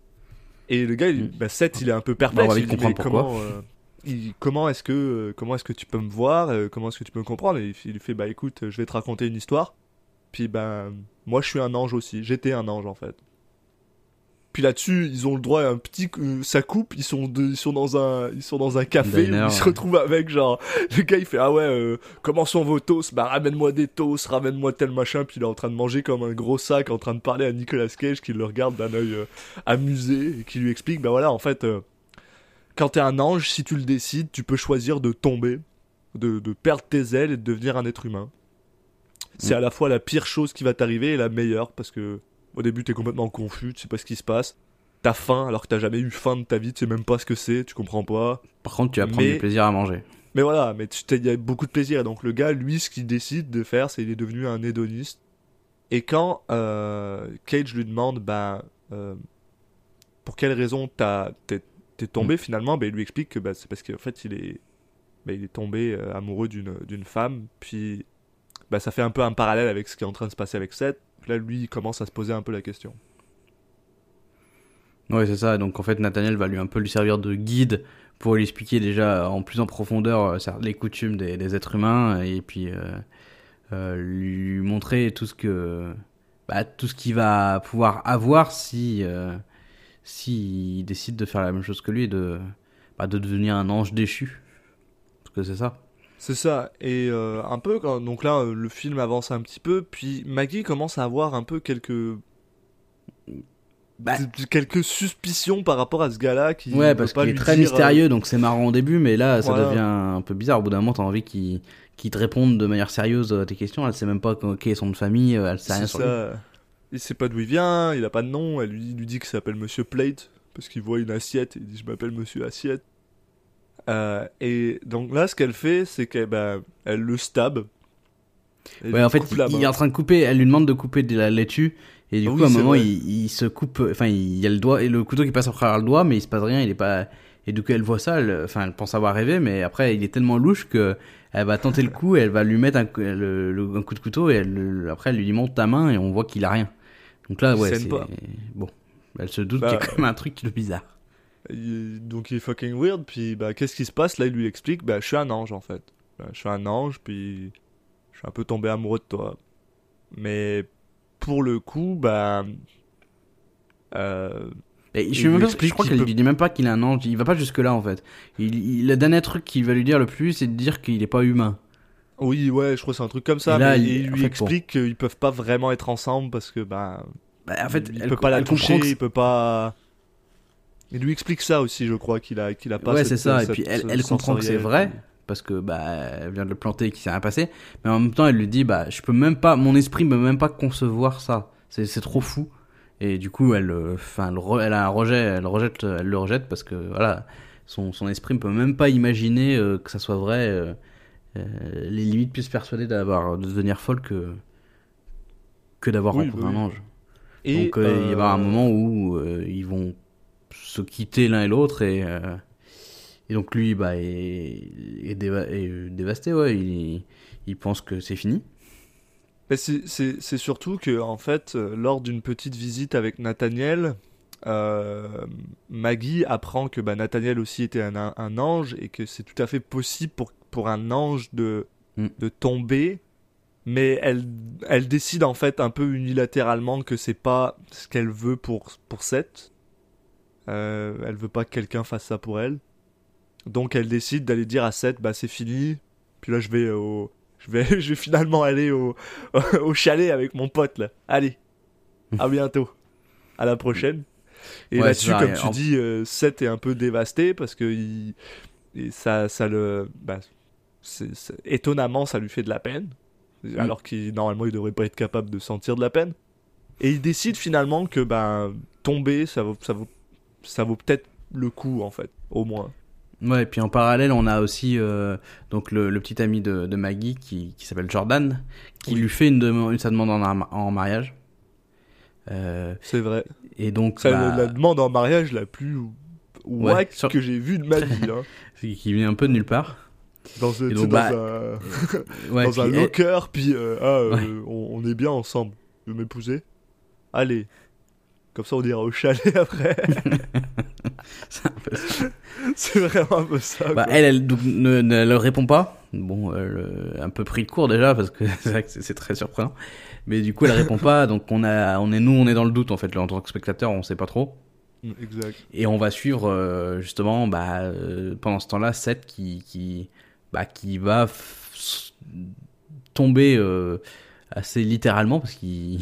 Et le gars, il, Mm. bah, Seth, il est un peu Bah, perplexe. on va il dit, comprendre mais pourquoi. comment, euh, il- comment est-ce que euh, comment est-ce que tu peux me voir euh, comment est-ce que tu peux me comprendre? Et il, il fait bah écoute je vais te raconter une histoire puis ben moi je suis un ange aussi j'étais un ange en fait puis là-dessus ils ont le droit à un petit euh, ça coupe ils sont de- ils sont dans un ils sont dans un café Diner, où ils se retrouvent avec genre le gars il fait ah ouais euh, comment sont vos toasts? Bah ramène-moi des toasts ramène-moi tel machin puis il est en train de manger comme un gros sac en train de parler à Nicolas Cage qui le regarde d'un œil euh, amusé et qui lui explique bah voilà en fait euh, quand t'es un ange, si tu le décides, tu peux choisir de tomber, de, de perdre tes ailes et de devenir un être humain. C'est Mm. à la fois la pire chose qui va t'arriver et la meilleure parce que au début t'es complètement confus, tu sais pas ce qui se passe. T'as faim alors que t'as jamais eu faim de ta vie, tu sais même pas ce que c'est, tu comprends pas. Par contre, tu vas prendre Mais- du plaisir à manger. Mais voilà, mais il y a beaucoup de plaisir. Et donc le gars, lui, ce qu'il décide de faire, c'est qu'il est devenu un hédoniste. Et quand euh, Cage lui demande, bah, euh, pour quelle raison t'es tombé finalement, bah, il lui explique que bah, c'est parce qu'en fait il est, bah, il est tombé euh, amoureux d'une d'une femme. Puis bah, ça fait un peu un parallèle avec ce qui est en train de se passer avec Seth. Là, lui, il commence à se poser un peu la question. Ouais, c'est ça. Donc en fait, Nathaniel va lui un peu lui servir de guide pour lui expliquer déjà en plus en profondeur euh, les coutumes des, des êtres humains et puis euh, euh, lui montrer tout ce que bah, tout ce qu'il va pouvoir avoir si euh, s'il décide de faire la même chose que lui et de bah, de devenir un ange déchu. Parce que c'est ça. C'est ça, et euh, un peu, quand, donc là, euh, le film avance un petit peu, puis Maggie commence à avoir un peu quelques Bah, quelques suspicions par rapport à ce gars-là qui Ouais, parce pas qu'il est très dire, euh, mystérieux, donc c'est marrant au début, mais là, ça Voilà. devient un peu bizarre. Au bout d'un moment, t'as envie qu'il qu'il te réponde de manière sérieuse à tes questions. Elle sait même pas quel est son de famille, elle sait rien sur lui. Il sait pas d'où il vient, il a pas de nom, elle lui dit qu'il s'appelle Monsieur Plate, parce qu'il voit une assiette, et il dit je m'appelle Monsieur Assiette. Euh, et donc là, ce qu'elle fait, c'est qu'elle bah, elle le stab. Ouais, en fait, il, est en train de couper, elle lui demande de couper de la laitue, et du Ah coup, oui, à un moment, il, il se coupe, enfin, il y a le doigt, et le couteau qui passe à travers le doigt, mais il se passe rien, il est pas, et du coup, elle voit ça, elle, enfin, elle pense avoir rêvé, mais après, il est tellement louche que elle va tenter le coup, et elle va lui mettre un, coup- le- le- un coup de couteau, et elle, après, elle lui monte ta main, et on voit qu'il a rien. Donc là, ouais, c'est, bon. Elle se doute Bah, qu'il y a quand même un truc de bizarre. Donc il est fucking weird, puis bah, qu'est-ce qui se passe? Là, il lui explique bah, je suis un ange en fait. Bah, je suis un ange, puis je suis un peu tombé amoureux de toi. Mais pour le coup, bah. Euh, Et je, même pas, je crois qu'il peut- lui dit même pas qu'il est un ange, il va pas jusque là en fait. Il, il- le dernier truc qu'il va lui dire le plus, c'est de dire qu'il est pas humain. Oui, ouais, je crois que c'est un truc comme ça, là, mais il- lui explique qu'ils peuvent pas vraiment être ensemble parce que, bah. Bah, en fait, il elle, peut pas la elle toucher, que il peut pas. Il lui explique ça aussi, je crois, qu'il a, qu'il a pas ouais, c'est ça. Et puis elle, comprend que c'est vrai parce que bah elle vient de le planter et qu'il s'est rien passé. Mais en même temps, elle lui dit bah je peux même pas, mon esprit peut même pas concevoir ça. C'est trop fou. Et du coup, elle, euh, enfin, elle, elle a un rejet, elle rejette, elle le rejette parce que voilà, son, son esprit ne peut même pas imaginer euh, que ça soit vrai. euh, euh, les limites plus persuadées d'avoir de devenir folle que que d'avoir Oui, rencontré un ange. Et, Donc il y avoir un moment où ils vont se quitter l'un et l'autre et, euh, Et donc lui, bah, est, est, déva- est, euh, dévasté, ouais. Il, il pense que c'est fini. Mais c'est- surtout que, en fait, lors d'une petite visite avec Nathaniel, euh, Maggie apprend que bah, Nathaniel aussi était un, un- un ange et que c'est tout à fait possible pour, pour un ange de, Mm. de tomber. Mais elle, elle décide en fait un peu unilatéralement que c'est pas ce qu'elle veut pour, pour Seth. Euh, elle veut pas que quelqu'un fasse ça pour elle. Donc elle décide d'aller dire à Seth, bah c'est fini. Puis là je vais au, je vais, je vais finalement aller au, au chalet avec mon pote là. Allez, à bientôt, à la prochaine. Et Ouais, là-dessus, comme tu en- dis, euh, Seth est un peu dévasté parce que il, et ça, ça le, bah, étonnamment, ça lui fait de la peine, Mm. alors qu'il normalement il devrait pas être capable de sentir de la peine. Et il décide finalement que ben tomber, ça vaut, ça vaut, ça vaut peut-être le coup en fait, au moins. Ouais, et puis en parallèle, on a aussi euh, donc le, le petit ami de, de Maggie qui, qui s'appelle Jordan, qui lui fait une, demande, sa demande en, ar- en mariage. Euh, C'est vrai. et donc, C'est bah, la demande en mariage la plus Ouais, wack sur- que j'ai vue de ma vie. Hein. qui vient un peu de nulle part. Dans, ce- Et donc, bah, dans un, Ouais, dans un puis, locker, puis euh, ah, Ouais. on, on est bien ensemble. Tu veux m'épouser Allez. Comme ça, on ira au chalet après. c'est un peu ça. c'est vraiment un peu ça. Bah, quoi. elle, elle donc, ne, ne leur répond pas. Bon, elle, euh, un peu pris de court déjà parce que c'est vrai que c'est très surprenant. Mais du coup, elle répond pas. Donc on a, on est nous, on est dans le doute en fait. En tant que spectateur, on sait pas trop. Mm, Exact. Et on va suivre euh, justement bah, euh, pendant ce temps-là Seth qui, qui, bah, qui va tomber euh, assez littéralement parce qu'il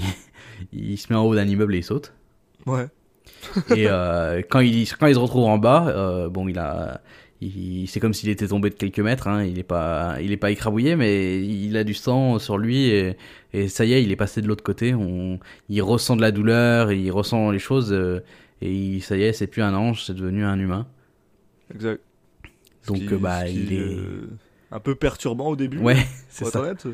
il se met en haut d'un immeuble et il saute. Ouais. Et euh, quand, il, quand il se retrouve en bas, euh, bon, il a, c'est comme s'il était tombé de quelques mètres. Hein, il est pas, il est pas écrabouillé, mais il a du sang sur lui et, et ça y est, il est passé de l'autre côté. On, il ressent de la douleur, il ressent les choses euh, et il- ça y est, c'est plus un ange, c'est devenu un humain. Exact. Donc qui- bah, il est, un peu perturbant au début. ouais, c'est ça. honnête.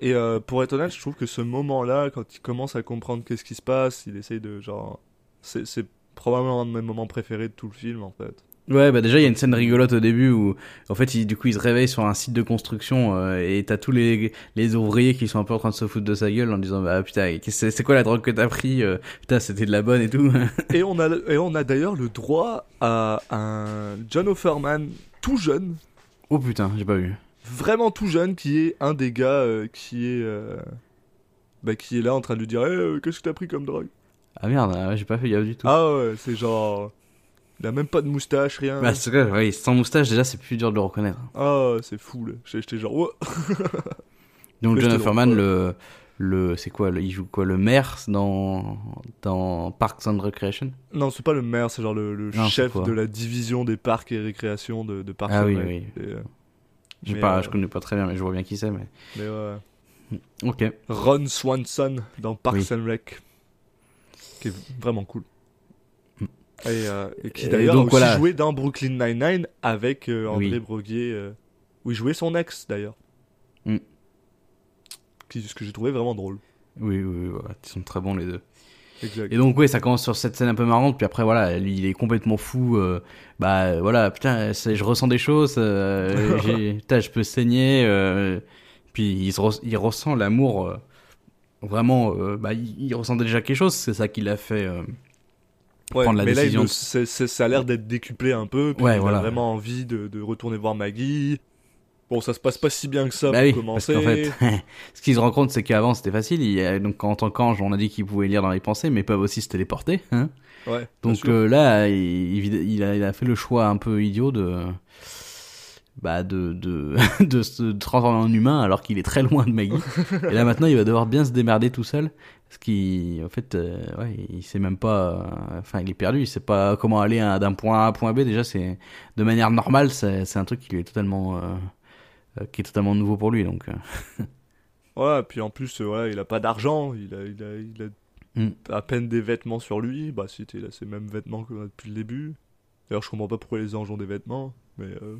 Et euh, pour être honnête, je trouve que ce moment-là, quand il commence à comprendre qu'est-ce qui se passe, il essaye de genre. C'est c'est probablement un de mes moments préférés de tout le film en fait. Ouais, bah déjà il y a une scène rigolote au début où en fait il, du coup il se réveille sur un site de construction euh, et t'as tous les les ouvriers qui sont un peu en train de se foutre de sa gueule en disant bah putain c'est quoi la drogue que t'as pris euh, putain c'était de la bonne et tout Et on a, et on a d'ailleurs le droit à un John Offerman tout jeune, oh putain j'ai pas vu vraiment tout jeune, qui est un des gars euh, qui est. euh, bah, qui est là en train de lui dire Eh, euh, Qu'est-ce que t'as pris comme drogue? Ah merde ah, j'ai pas fait gaffe du tout Ah ouais, c'est genre. Il a même pas de moustache, rien. bah c'est vrai ouais, sans moustache déjà c'est plus dur de le reconnaître Ah, c'est fou là. J'étais genre. Oh. donc Mais John Offerman le le c'est quoi le, il joue quoi le maire dans dans Parks and Recreation? Non, c'est pas le maire, c'est genre le, le Non, c'est chef de la division des parcs et récréations de, de Parks Ah and oui, Rec. oui. Euh, mais, pas euh, je connais pas très bien mais je vois bien qui c'est mais mais ouais. ok Ron Swanson dans Parks Oui. and Rec. Qui est vraiment cool. Mm. Et, euh, et qui d'ailleurs a donc, aussi voilà. joué dans Brooklyn Nine-Nine avec euh, André Oui. Broguier. euh, où il jouait son ex d'ailleurs. Mm. Qui, ce que j'ai trouvé vraiment drôle. oui oui, oui ils sont très bons les deux Exact. Et donc oui, ça commence sur cette scène un peu marrante, puis après voilà, il est complètement fou. euh, bah voilà, putain, je ressens des choses. euh, putain, je peux saigner. euh, puis il, se re- il ressent l'amour. vraiment, bah il, il ressentait déjà quelque chose. C'est ça qui l'a fait. Ouais, prendre la mais décision là, il ça a l'air d'être décuplé un peu. Puis Ouais, il voilà. a vraiment envie de, de retourner voir Maggie. Bon, ça se passe pas si bien que ça bah pour oui, commencer. parce qu'en fait, ce qu'il se rend compte, c'est qu'avant c'était facile. Il, donc en tant qu'ange, on a dit qu'ils pouvaient lire dans les pensées, mais ils peuvent aussi se téléporter. Hein Ouais, Donc euh, là, il, a, il a fait le choix un peu idiot de, bah de, de, de se transformer en humain alors qu'il est très loin de Maggie. Et là maintenant, il va devoir bien se démerder tout seul. Parce qu'il, en fait, euh, ouais, il sait même pas, euh, enfin, il est perdu. Il sait pas comment aller hein, d'un point A à un point B. Déjà, c'est de manière normale, c'est un truc qui lui est totalement, qui est totalement nouveau pour lui. Donc, euh, Ouais, puis en plus, euh, ouais, il a pas d'argent. Il a, il a, il a Mm. à peine des vêtements sur lui. Bah, a ces mêmes vêtements que depuis le début. D'ailleurs, je comprends pas pourquoi les anges ont des vêtements. Mais euh,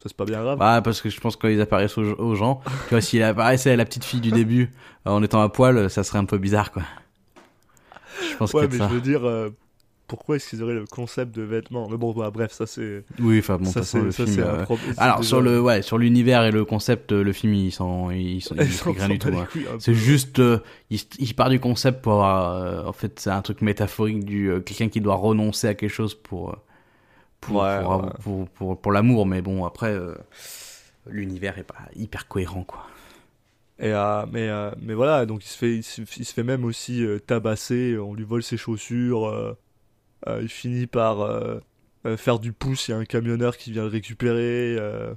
ça, c'est pas bien grave. Bah, parce que je pense que quand ils apparaissent aux, aux gens, tu vois, s'il apparaissait à la petite fille du début euh, en étant à poil, ça serait un peu bizarre, quoi. Je pense ouais, mais je ça. veux dire, euh, pourquoi est-ce qu'ils auraient le concept de vêtements Mais bon, bah, bref, ça c'est. Oui, enfin bon, ça, le c'est un euh, Alors déjà- sur le ouais sur l'univers et le concept, euh, le film il s'en il il du tout. hein. C'est juste euh, il, il part du concept pour euh, en fait c'est un truc métaphorique du euh, quelqu'un qui doit renoncer à quelque chose pour euh, pour Ouais, pour, ouais. pour, pour, pour l'amour mais bon après l'univers est pas hyper cohérent quoi. Et, euh, mais, euh, mais voilà, donc il se fait, il se, il se fait même aussi euh, tabasser, on lui vole ses chaussures, euh, il finit par euh, euh, faire du pouce, il y a un camionneur qui vient le récupérer, euh,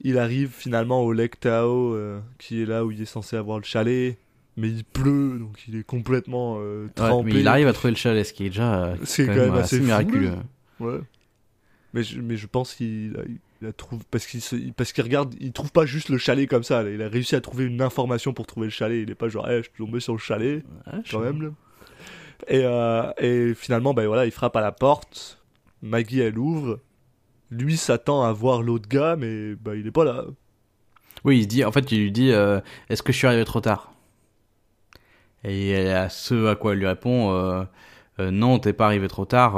il arrive finalement au Lake Tao, qui est là où il est censé avoir le chalet, mais il pleut, donc il est complètement euh, Ouais, trempé. mais il arrive à trouver le chalet ce qui est déjà C'est quand même assez miraculeux. Ouais. Mais je, mais je pense qu'il trouvé parce qu'il se- parce qu'il regarde, il trouve pas juste le chalet comme ça. là. Il a réussi à trouver une information pour trouver le chalet. Il est pas genre, eh, je suis tombé sur le chalet Ouais, quand même. Et, euh, et finalement, ben voilà, il frappe à la porte. Maggie, elle ouvre. Lui s'attend à voir l'autre gars, mais bah, il est pas là. Oui, il se dit, en fait, il lui dit, euh, est-ce que je suis arrivé trop tard? Et à ce à quoi elle lui répond, euh, non, t'es pas arrivé trop tard.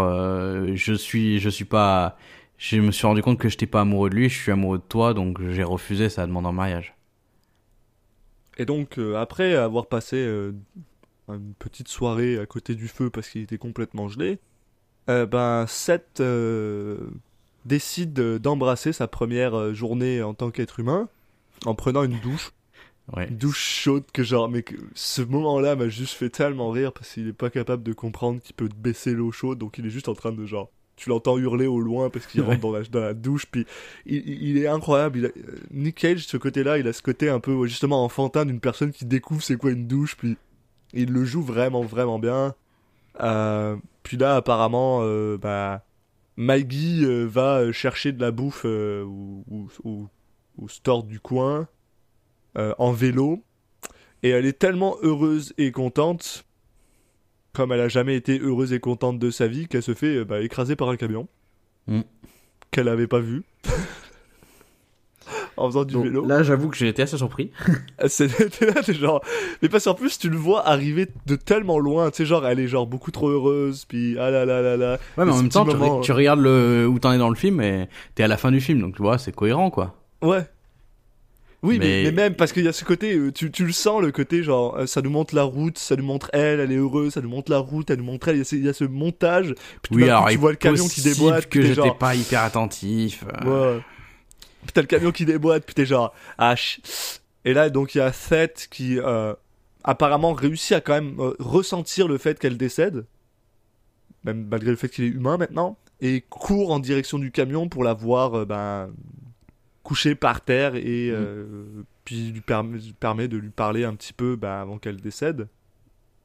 je suis, je suis pas. Je me suis rendu compte que j'étais pas amoureux de lui, je suis amoureux de toi, donc j'ai refusé sa demande en mariage. Et donc, euh, après avoir passé euh, une petite soirée à côté du feu parce qu'il était complètement gelé, euh, ben Seth euh, décide de- d'embrasser sa première euh, journée en tant qu'être humain en prenant une douche. Ouais. Une douche chaude que genre, mais que ce moment-là m'a juste fait tellement rire parce qu'il est pas capable de comprendre qu'il peut baisser l'eau chaude, donc il est juste en train de genre. Tu l'entends hurler au loin parce qu'il Ouais. rentre dans la, dans la douche, puis il, est incroyable. Il a- Nick Cage, ce côté-là, il a ce côté un peu justement enfantin d'une personne qui découvre c'est quoi une douche, puis il le joue vraiment, vraiment bien. Euh, puis là, apparemment, euh, bah, Maggie euh, va chercher de la bouffe au, au- au- au store du coin en vélo. Et elle est tellement heureuse et contente, comme elle a jamais été heureuse et contente de sa vie, qu'elle se fait bah, écraser par un camion. Mm. Qu'elle avait pas vu. en faisant du Donc, vélo. là, j'avoue que j'ai été assez surpris. C'était là, t'es genre. Mais parce qu'en plus, tu le vois arriver de tellement loin. Tu sais, genre, elle est genre beaucoup trop heureuse. Puis, ah là là là là. Ouais, mais en même temps, tu, regardes le, où t'en es dans le film et t'es à la fin du film, donc tu vois, c'est cohérent, quoi. Ouais. Oui, mais, Mais- mais même parce qu'il y a ce côté, euh, tu, tu le sens, le côté genre, euh, ça nous montre la route, ça nous montre elle, elle est heureuse, ça nous montre la route, elle nous montre elle, il y a ce, il y a ce montage, puis Oui, coup, alors tu vois le camion qui déboîte, que t'es j'étais genre, pas hyper attentif. euh, ouais. Puis t'as le camion qui déboîte, puis t'es genre, ah, ch- Et là, donc, il y a Seth qui, euh, apparemment, réussit à quand même euh, ressentir le fait qu'elle décède, même malgré le fait qu'il est humain maintenant, et court en direction du camion pour la voir, euh, ben, couchée par terre, et euh, puis lui permet, permet de lui parler un petit peu ben, avant qu'elle décède.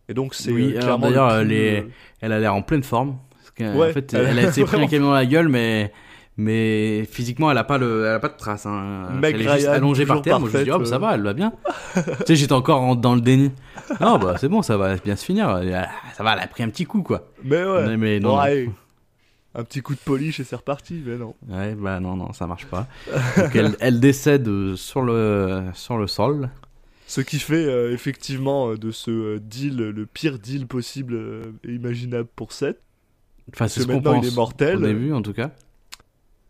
Et donc, c'est Oui, clairement. le d'ailleurs, elle est- Elle a l'air en pleine forme. Parce que, Ouais, en fait, elle- elle, a s'est pris un vraiment. camion dans la gueule, mais mais physiquement, elle a pas le, elle a pas de traces. Hein. Meg elle est juste allongée par terre. Moi, je me dis, oh, bah, ça euh. va, elle va bien. tu sais, j'étais encore en- dans le déni. Non, bah c'est bon, ça va bien se finir. Elle- Ça va, elle a pris un petit coup, quoi. Mais ouais. Mais- mais non, Ouais. Un petit coup de polish et c'est reparti, mais non. Ouais, bah non, non, ça marche pas. Donc elle, elle décède euh, sur le sur le sol. Ce qui fait euh, effectivement euh, de ce euh, deal le pire deal possible euh, et imaginable pour Seth. Enfin, c'est ce qu'on maintenant, il pense est mortel. au début, en tout cas.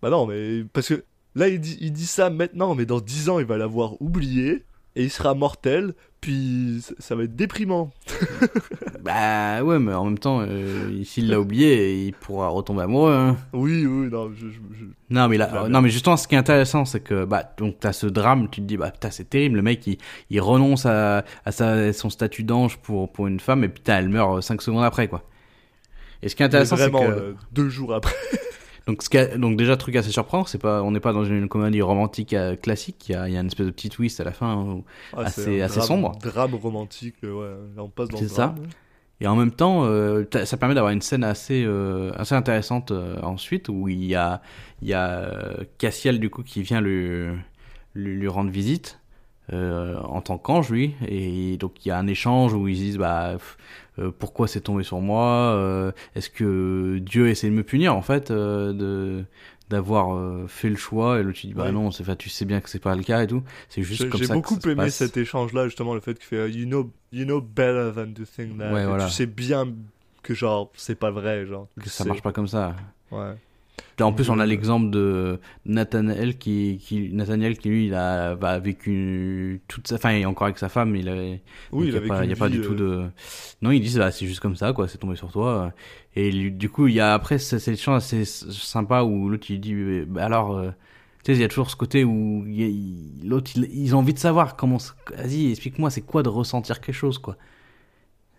Bah non, mais parce que là il dit, il dit ça maintenant, mais dans 10 ans il va l'avoir oublié et il sera mortel, puis ça, va être déprimant. Bah ouais, mais en même temps, euh, s'il l'a oublié, il pourra retomber amoureux. Hein. Oui, oui, non, je, je- je- Non mais là, non mais justement, ce qui est intéressant, c'est que bah donc t'as ce drame, tu te dis bah putain c'est terrible, le mec il, il renonce à, à sa, son statut d'ange pour pour une femme et putain elle meurt 5 secondes après quoi. Et ce qui est intéressant, c'est que euh, deux jours après. donc ce qui a- donc déjà truc assez surprenant, c'est pas on n'est pas dans une comédie romantique euh, classique, il y a, il y a une espèce de petit twist à la fin où- Ah, Assez- un assez drame- sombre. Drame romantique, euh, ouais. Là on passe dans C'est ça. Et en même temps, euh, ça permet d'avoir une scène assez euh, assez intéressante ensuite où il y a il y a Cassiel du coup qui vient lui lui, lui rendre visite en tant qu'ange lui et donc il y a un échange où ils se disent bah pourquoi c'est tombé sur moi euh, est-ce que Dieu essaie de me punir en fait euh, de d'avoir euh, fait le choix et l'autre tu dis bah non c'est tu sais bien que c'est pas le cas et tout c'est juste J'ai comme j'ai ça que beaucoup ça aimé passe. cet échange-là, justement, le fait qu'il fait euh, you know, you know better than to think that. Ouais, Et voilà. Tu sais bien que genre c'est pas vrai, genre. Que ça marche pas comme ça. Ouais. Là, en plus, on a Euh, l'exemple de Nathanael qui, qui, Nathaniel qui lui, il a bah, vécu toute sa, enfin, il est encore avec sa femme, il avait, Oui, il y a pas, une y a pas du tout euh, de, non, ils disent, bah, c'est juste comme ça, quoi, c'est tombé sur toi. Et lui- du coup, il y a, après, c'est le chant assez sympa où l'autre, il dit, bah, alors, euh, tu sais, il y a toujours ce côté où il il- l'autre, il- ils ont envie de savoir comment, vas-y, explique-moi, c'est quoi de ressentir quelque chose, quoi.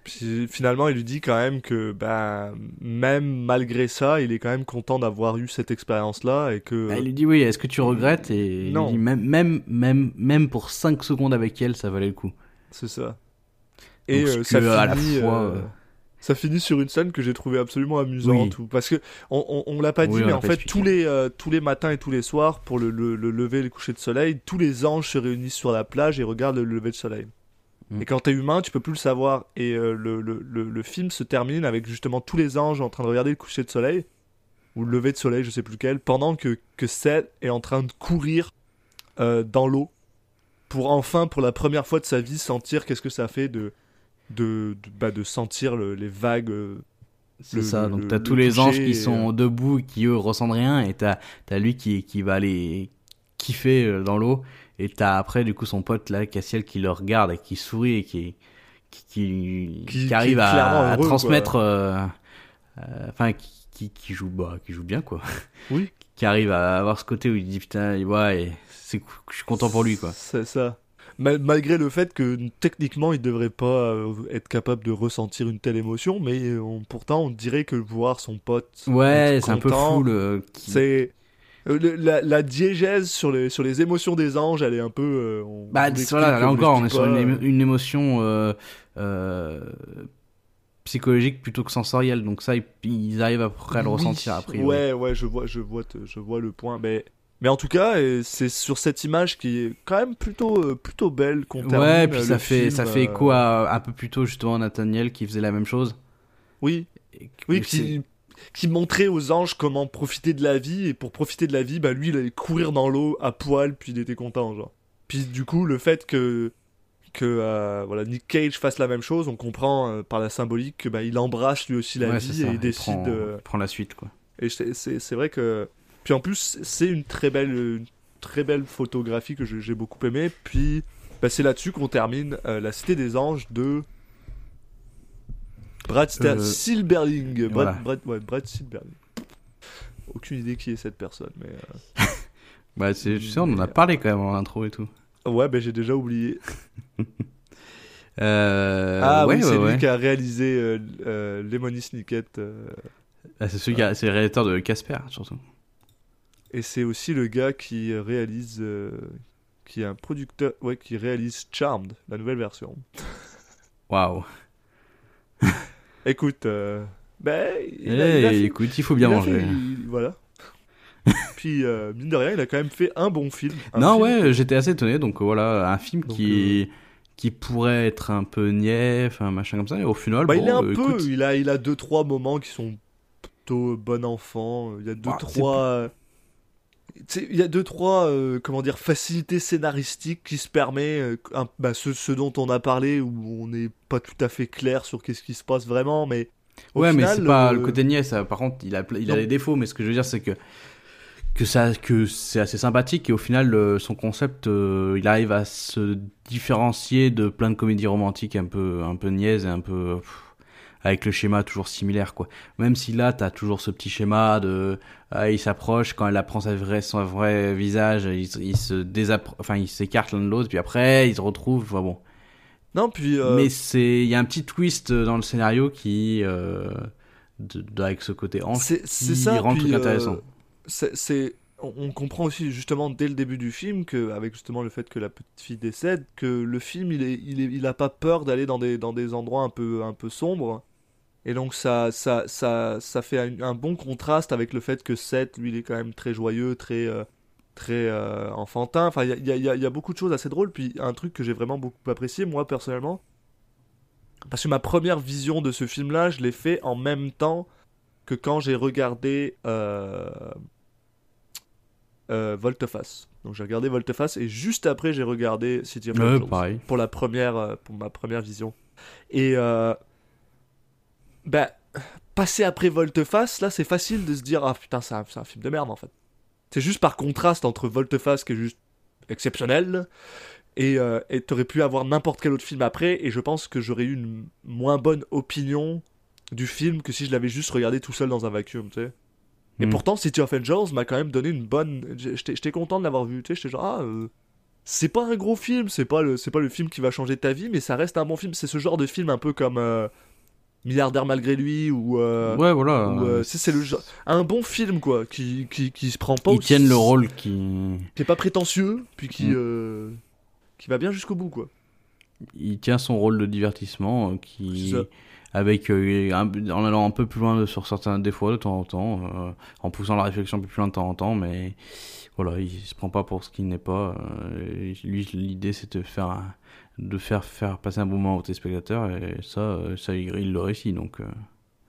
Puis finalement, il lui dit quand même que bah, même malgré ça, il est quand même content d'avoir eu cette expérience-là et que. Bah, il lui dit, oui, est-ce que tu regrettes? Et il Non. lui dit, même, même, même, même pour 5 secondes avec elle, ça valait le coup. C'est ça. Et euh, ça finit. fois, euh, euh, Ça finit sur une scène que j'ai trouvée absolument amusante. ou- Parce que on, on, on l'a pas dit, Oui, mais en fait, tous les, tous les matins et tous les soirs, pour le, le, le lever et le coucher de soleil, tous les anges se réunissent sur la plage et regardent le lever de soleil. Mm. Et quand t'es humain, tu peux plus le savoir. Et euh, le, le, le, le film se termine avec justement tous les anges en train de regarder le coucher de soleil, ou le lever de soleil, je sais plus lequel, pendant que, que Seth est en train de courir euh, dans l'eau pour enfin, pour la première fois de sa vie, sentir qu'est-ce que ça fait de, de, de, bah, de sentir le- les vagues. euh, C'est ça, donc t'as tous les anges qui sont euh, debout qui eux ressentent rien, et t'as as lui qui, qui va aller kiffer dans l'eau, et t'as après du coup son pote là, Cassiel, qui le regarde et qui sourit et qui, qui, qui, Qui- qui arrive à, transmettre, euh, euh, enfin qui, qui, joue bah, qui joue bien quoi. Oui. qui arrive à avoir ce côté où il dit putain, ouais, c'est je suis content pour lui quoi. C'est ça. Mal- malgré le fait que techniquement il devrait pas euh, être capable de ressentir une telle émotion, mais euh, on- pourtant on dirait que voir son pote. Ouais, c'est un peu fou le. C'est le- la, la diégèse sur les, sur les émotions des anges, elle est un peu. euh, on- Bah, on l'explique, voilà, là on encore, on est sur une, euh. une émotion euh, euh, psychologique plutôt que sensorielle. Donc ça, ils, ils arrivent à peu près à le Oui, ressentir a priori. Ouais, ouais, je vois, je vois, je vois le point. Mais, mais en tout cas, euh, c'est sur cette image qui est quand même plutôt, euh, plutôt belle qu'on termine. Ouais, puis euh, ça fait, film, ça fait euh, écho à un peu plus tôt justement Nathaniel qui faisait la même chose? Oui, Et oui, qui, qui montrait aux anges comment profiter de la vie. Et pour profiter de la vie, bah lui, il allait courir dans l'eau à poil, puis il était content, genre. Puis du coup, le fait que que euh, voilà Nick Cage fasse la même chose, on comprend euh, par la symbolique que bah il embrasse lui aussi la ouais, vie et il décide. prend, euh, il prend la suite quoi. Et c'est- vrai que. Puis en plus, c'est une très belle, une très belle photographie que j'ai beaucoup aimé. Puis bah, c'est là-dessus qu'on termine euh, La Cité des Anges de. Brad Sta- Euh, Silberling. Brad, voilà. Brad, ouais, Brad Silberling. Aucune idée qui est cette personne, mais. euh, Bah, c'est, tu sais, on en a parlé quand même en intro et tout. Ouais, ben j'ai déjà oublié. Euh, ah ouais, oui, ouais, c'est ouais. lui qui a réalisé euh, euh, Lemony Snicket. euh, Ah, c'est celui qui a- c'est le réalisateur de Casper surtout. et c'est aussi le gars qui réalise. euh, qui est un producteur. Ouais, qui réalise Charmed, la nouvelle version. Waouh. Écoute, euh, ben, il Eh, a- il a fait- écoute, il faut bien il a manger. fait- il- voilà. Puis, euh, mine de rien, il a quand même fait un bon film. Un non, film ouais, j'étais assez étonné. Donc euh, voilà, un film Donc, qui qui pourrait être un peu niais, enfin machin comme ça, et au final, Bah, bon, il est un euh, peu, écoute, il a, il a deux trois moments qui sont plutôt bon enfant. Il y a deux Bah, c'est trois, euh, il y a deux trois, euh, comment dire, facilités scénaristiques qui se permet, euh, un- bah, ce, ce dont on a parlé où on n'est pas tout à fait clair sur qu'est-ce qui se passe vraiment, mais ouais, mais final, c'est pas euh, le côté niais. Ça, par contre, il a il a des défauts, mais ce que je veux dire, c'est que que ça que c'est assez sympathique et au final son concept il arrive à se différencier de plein de comédies romantiques un peu un peu niaises et un peu pff, avec le schéma toujours similaire quoi. Même si là t'as toujours ce petit schéma de ah, il s'approche quand elle apprend sa vraie son vrai visage il, il se enfin il s'écarte l'un de l'autre puis après ils se retrouvent enfin, bon. Non, puis euh, mais c'est il y a un petit twist dans le scénario qui euh, de, de- avec ce côté c'est qui ça, rend le truc euh, intéressant. c'est, on comprend aussi justement dès le début du film que avec justement le fait que la petite fille décède, que le film il est, il est, il a pas peur d'aller dans des dans des endroits un peu un peu sombres. Et donc ça ça ça ça fait un, un bon contraste avec le fait que Seth lui il est quand même très joyeux, très euh, très euh, enfantin. Enfin il y a, y, y beaucoup de choses assez drôles. Puis un truc que j'ai vraiment beaucoup apprécié moi personnellement, parce que ma première vision de ce film là, je l'ai fait en même temps que quand j'ai regardé euh, euh, Volteface. Donc j'ai regardé Volteface et juste après j'ai regardé City of Angels pour la première pour ma première vision. Et bah passer après Volteface, là, c'est facile de se dire ah putain, c'est un, film de merde en fait. C'est juste par contraste entre Volteface qui est juste exceptionnel et euh, et t'aurais pu avoir n'importe quel autre film après et je pense que j'aurais eu une moins bonne opinion du film que si je l'avais juste regardé tout seul dans un vacuum, tu sais. Et Hmm. pourtant, City of Angels m'a quand même donné une bonne. J'étais content de l'avoir vu, tu sais. J'étais genre, ah, euh, c'est pas un gros film, c'est pas, le, c'est pas le film qui va changer ta vie, mais ça reste un bon film. C'est ce genre de film un peu comme euh, Milliardaire malgré lui ou. euh, ouais, voilà. ou, euh, c'est le un bon film quoi, qui, qui, qui se prend pas. Ils tiennent le rôle qui. Qui est pas prétentieux, puis qui, Mm. euh, qui va bien jusqu'au bout quoi. Il tient son rôle de divertissement qui. Avec un- en allant un peu plus loin sur certains des fois de temps en temps, en poussant la réflexion un peu plus loin de temps en temps, mais voilà, il se prend pas pour ce qu'il n'est pas. lui, l'idée c'est de faire un- de faire faire passer un bon moment aux téléspectateurs et ça, euh, ça il, il le réussit donc. euh,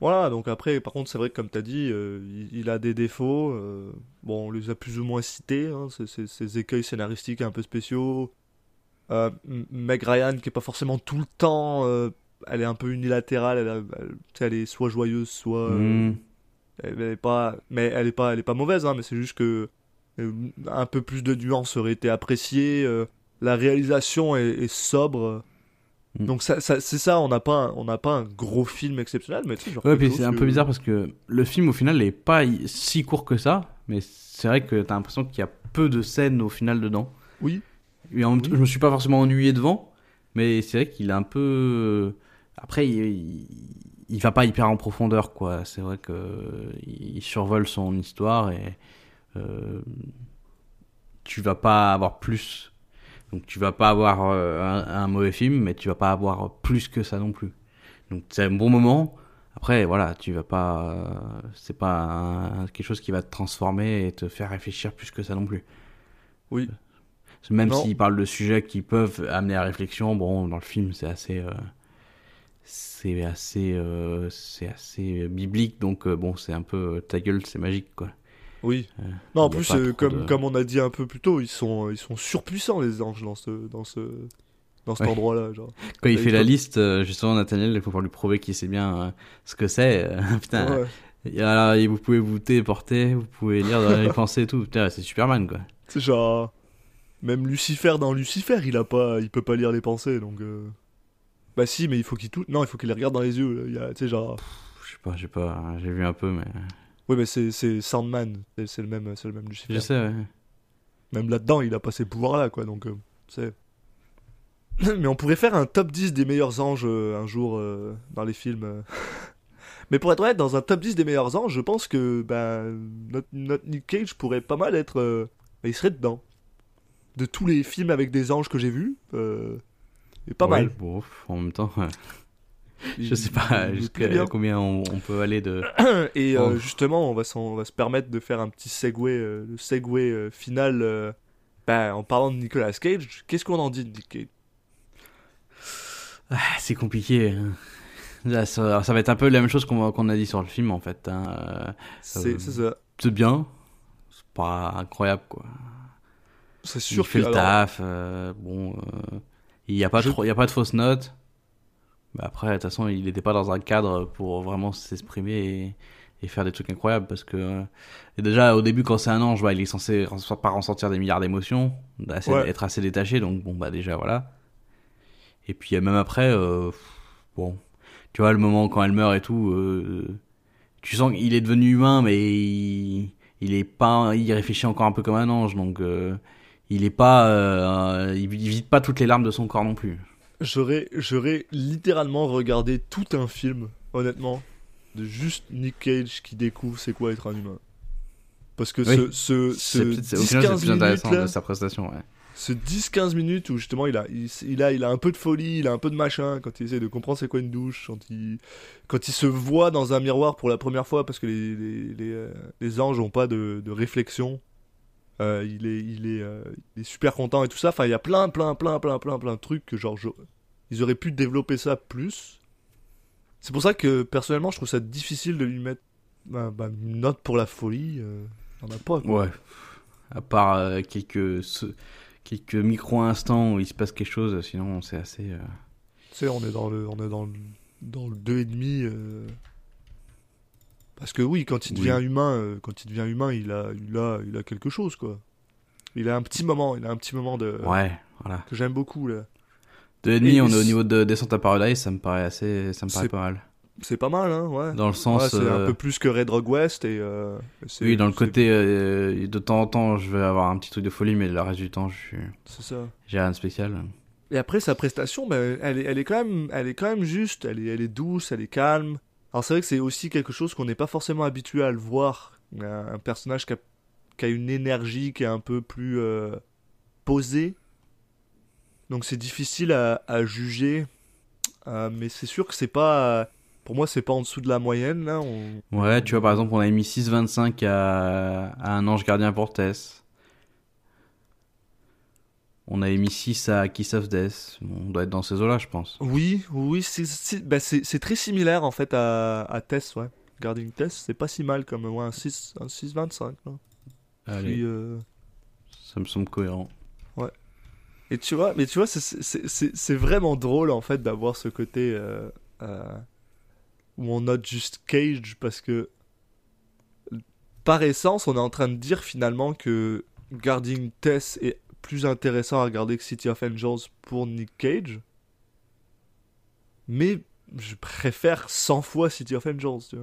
Voilà, donc après, par contre, c'est vrai que comme t'as dit, euh, il, il a des défauts. bon, on les a plus ou moins cités, hein, ces, ces- ces écueils scénaristiques un peu spéciaux. Euh, Meg Ryan, qui est pas forcément tout le temps, euh, elle est un peu unilatérale. Elle, a- elle- tu est soit joyeuse, soit. euh, hmm. elle, elle est pas, mais elle est pas, elle est pas mauvaise, hein, mais c'est juste que un peu plus de nuances aurait été appréciée. La réalisation est, est sobre. Mm. Donc ça, ça- c'est ça, on n'a pas, un- on n'a pas un gros film exceptionnel, mais tu sais, genre Ouais, puis c'est un peu bizarre parce que le film au final n'est pas si court que ça, mais c'est vrai que t'as l'impression qu'il y a peu de scènes au final dedans. Oui. Et en même temps, Oui. je me suis pas forcément ennuyé devant, mais c'est vrai qu'il est un peu. Après, il, il, il va pas hyper en profondeur, quoi. C'est vrai que il survole son histoire et euh, tu vas pas avoir plus. Donc tu vas pas avoir euh, un, un mauvais film, mais tu vas pas avoir plus que ça non plus. Donc c'est un bon moment. Après, voilà, tu vas pas. euh, c'est pas un- quelque chose qui va te transformer et te faire réfléchir plus que ça non plus. Oui. Même Non. s'ils parlent de sujets qui peuvent amener à réflexion, bon, dans le film, c'est assez. euh, c'est assez. euh, c'est assez biblique, donc euh, bon, c'est un peu. ta gueule, c'est magique, quoi. Oui. non, en plus, euh, comme, de- comme on a dit un peu plus tôt, ils sont, ils sont surpuissants les anges dans ce, dans ce, dans cet Ouais. endroit-là, genre. Quand il fait la liste, euh, justement, Nathaniel, il faut pour lui prouver qu'il sait bien euh, ce que c'est. euh, putain, Ouais. Alors, vous pouvez vous téléporter, vous pouvez lire dans les pensées et tout. Putain, c'est Superman, quoi. C'est genre, même Lucifer dans Lucifer, il a pas, il peut pas lire les pensées, donc. euh, Bah si, mais il faut qu'il tout, non, il faut qu'il les regarde dans les yeux. tu sais genre, Je sais pas, j'ai pas, j'ai vu un peu, mais. Oui, mais c'est, c'est Sandman, c'est le même, c'est le même Lucifer. Je sais, ouais. Même là-dedans, il a pas ces pouvoirs-là, quoi, donc, euh, c'est. Mais on pourrait faire un top 10 des meilleurs anges euh, un jour euh, dans les films. Mais pour être honnête, dans un top 10 des meilleurs anges, je pense que bah, notre, notre Nick Cage pourrait pas mal être. bah, il serait dedans. De tous les films avec des anges que j'ai vus, il est pas Ouais, mal. bon, en même temps, je sais pas il jusqu'à combien on, on peut aller de. Et euh, Oh. justement, on va, on va se permettre de faire un petit segue, euh, le segue euh, final. bah, en parlant de Nicolas Cage, qu'est-ce qu'on en dit de Nick Cage? Ah, c'est compliqué. hein. Là, ça, ça va être un peu la même chose qu'on qu'on a dit sur le film, en fait. hein. C'est ça. C'est bien, c'est pas incroyable, quoi. C'est Il sûr fait que. le alors, taf, bon. il n'y a, pas Je- trop- il y a pas de fausses notes. Mais après, de toute façon, il n'était pas dans un cadre pour vraiment s'exprimer et, et faire des trucs incroyables. Parce que euh, et déjà, au début, quand c'est un ange, bah, il est censé pas ressentir des milliards d'émotions, assez- Ouais. être assez détaché. Donc, bon, bah, déjà, voilà. Et puis, même après, euh, bon, tu vois, le moment quand elle meurt et tout, euh, tu sens qu'il est devenu humain, mais il, il est pas, il réfléchit encore un peu comme un ange. Donc, euh, il est pas, il vide pas toutes les larmes de son corps non plus. J'aurais, j'aurais littéralement regardé tout un film, honnêtement, de juste Nick Cage qui découvre c'est quoi être un humain. Parce que Oui. ce, ce, ce C'est peut-être- au final, c'est 10-15 plus intéressant minutes là, de sa prestation. Ouais. ce 10-15 minutes où justement il a, il, il a, il a un peu de folie, il a un peu de machin quand il essaie de comprendre c'est quoi une douche, quand il, quand il se voit dans un miroir pour la première fois parce que les, les, les, euh, les anges ont pas de, de réflexion. Euh, il, est, il, est, euh, il est super content et tout ça. Enfin, il y a plein, plein, plein, plein, plein, plein de trucs que genre je- ils auraient pu développer ça plus. C'est pour ça que personnellement je trouve ça difficile de lui mettre bah, bah, une note pour la folie. Euh, en a pas. quoi. Ouais. À part euh, quelques, quelques micro-instants où il se passe quelque chose, sinon c'est assez. euh, Tu sais, on est dans le, on est dans le, dans le 2,5. Euh... Parce que oui, quand il Oui. devient humain, euh, quand il devient humain, il a, il a, il a quelque chose quoi. Il a un petit moment, il a un petit moment de Ouais, voilà. que j'aime beaucoup là. Deux et demi, Et on est au niveau de Descent à Paradise, ça me paraît assez, ça me paraît pas mal. C'est pas mal, hein, ouais. Dans le Ouais, sens, c'est euh, un peu plus que Red Rock West et. euh, oui, dans le côté, euh, de temps en temps, je vais avoir un petit truc de folie, mais le reste du temps, je suis, C'est ça. j'ai rien de spécial. Et après sa prestation, ben, elle, est, elle est quand même, elle est quand même juste. Elle est, elle est douce, elle est calme. Alors c'est vrai que c'est aussi quelque chose qu'on n'est pas forcément habitué à le voir. Un, personnage qui a, qui a une énergie qui est un peu plus euh, posée. Donc c'est difficile à, à juger. Euh, mais c'est sûr que c'est pas. Pour moi, c'est pas en dessous de la moyenne là. On... Ouais, tu vois, par exemple, on a mis 6,25 à, à un ange gardien pour Tess. On a mis 6 à Kiss of Death. On doit être dans ces eaux-là, je pense. Oui, oui, c'est- c'est très similaire en fait à, à Tess, ouais. Guarding Tess, c'est pas si mal comme ouais, un 6 un 6,25. là. Allez, Puis, euh, ça me semble cohérent. Et tu vois, mais tu vois, c'est- vraiment drôle en fait d'avoir ce côté euh, euh, où on note juste Cage parce que par essence, on est en train de dire finalement que Guarding Tess est plus intéressant à regarder que City of Angels pour Nick Cage. Mais je préfère 100 fois City of Angels.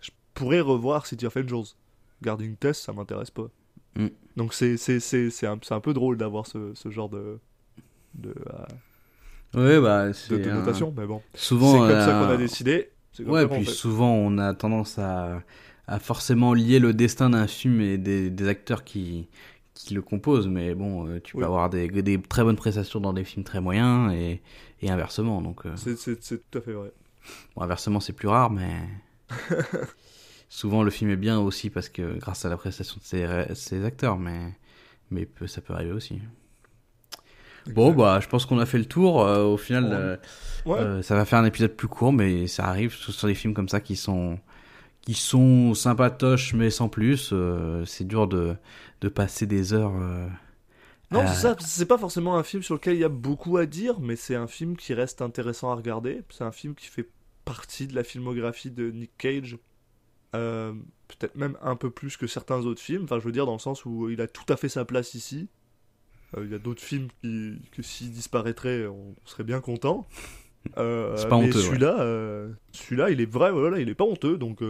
Je pourrais revoir City of Angels. Guarding Tess, ça m'intéresse pas. Mm. Donc c'est un, un peu drôle d'avoir ce, ce genre de de, euh, Ouais, bah, de, c'est. de un- notation, mais bon. Souvent. C'est comme ça euh, qu'on a décidé. Ouais, puis fait. souvent on a tendance à, à forcément lier le destin d'un film et des, des acteurs qui, qui le composent, mais bon, euh, tu peux Oui. avoir des, des très bonnes prestations dans des films très moyens et, et inversement. Donc, euh, c'est tout à fait vrai. bon, inversement, c'est plus rare, mais souvent le film est bien aussi parce que grâce à la prestation de ces acteurs, mais, mais ça peut arriver aussi. Bon, bah, je pense qu'on a fait le tour. euh, au final, Ouais. euh, Ouais. euh, ça va faire un épisode plus court, mais ça arrive sur des films comme ça qui sont qui sont sympatoches mais sans plus. c'est dur de de passer des heures. Non, ça. C'est pas forcément un film sur lequel il y a beaucoup à dire, mais c'est un film qui reste intéressant à regarder. C'est un film qui fait partie de la filmographie de Nick Cage. Euh, Peut-être même un peu plus que certains autres films. Enfin, je veux dire, dans le sens où il a tout à fait sa place ici. Euh, Il y a d'autres films qui, que s'ils disparaîtraient, on serait bien content. Euh, C'est pas mais honteux, ouais. Celui-là, euh, celui-là, il est vrai, voilà, il est pas honteux. Donc,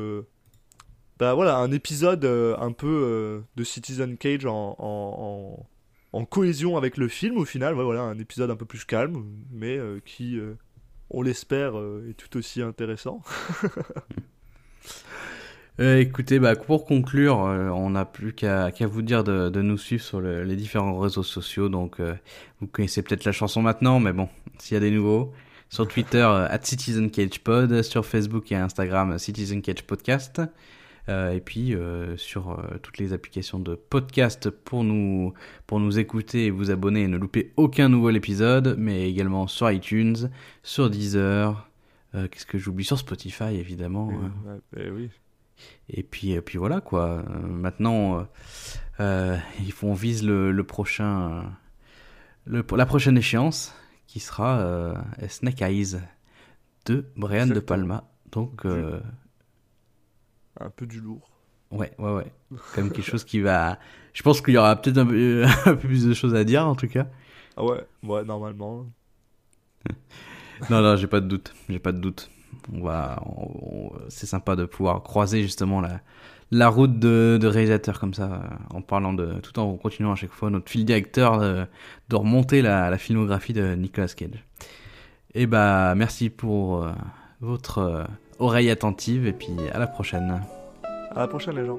bah voilà, un épisode un peu de Citizen Cage en, en, en, en cohésion avec le film au final. Ouais, voilà, un épisode un peu plus calme, mais qui, on l'espère, est tout aussi intéressant. Euh, écoutez, bah, pour conclure, euh, on n'a plus qu'à vous dire de, de nous suivre sur le- les différents réseaux sociaux. Donc, euh, vous connaissez peut-être la chanson maintenant, mais bon, s'il y a des nouveaux, sur Twitter, at CitizenCagePod, sur Facebook et Instagram, Citizen Cage Podcast. Et puis sur toutes les applications de podcast pour nous, pour nous écouter et vous abonner et ne louper aucun nouvel épisode, mais également sur iTunes, sur Deezer, euh, qu'est-ce que j'oublie? Sur Spotify évidemment. hein. Eh oui. Et puis, et puis voilà quoi. Euh, maintenant, euh, euh, il faut on vise le, le prochain, euh, le, la prochaine échéance qui sera euh, Snake Eyes de Brian De. Palma. Donc, euh, Un peu du lourd. ouais, ouais, ouais. Même quelque chose qui va. Je pense qu'il y aura peut-être un, peu- un peu plus de choses à dire en tout cas. Ah ouais, ouais, normalement. Non, non, j'ai pas de doute. J'ai pas de doute. C'est sympa de pouvoir croiser justement la, la route de, de réalisateurs comme ça, euh, en parlant de, tout en continuant à chaque fois notre fil directeur de, de remonter la, filmographie de Nicolas Cage. Et bah, merci pour euh, votre euh, oreille attentive et puis à la prochaine. À la prochaine, les gens.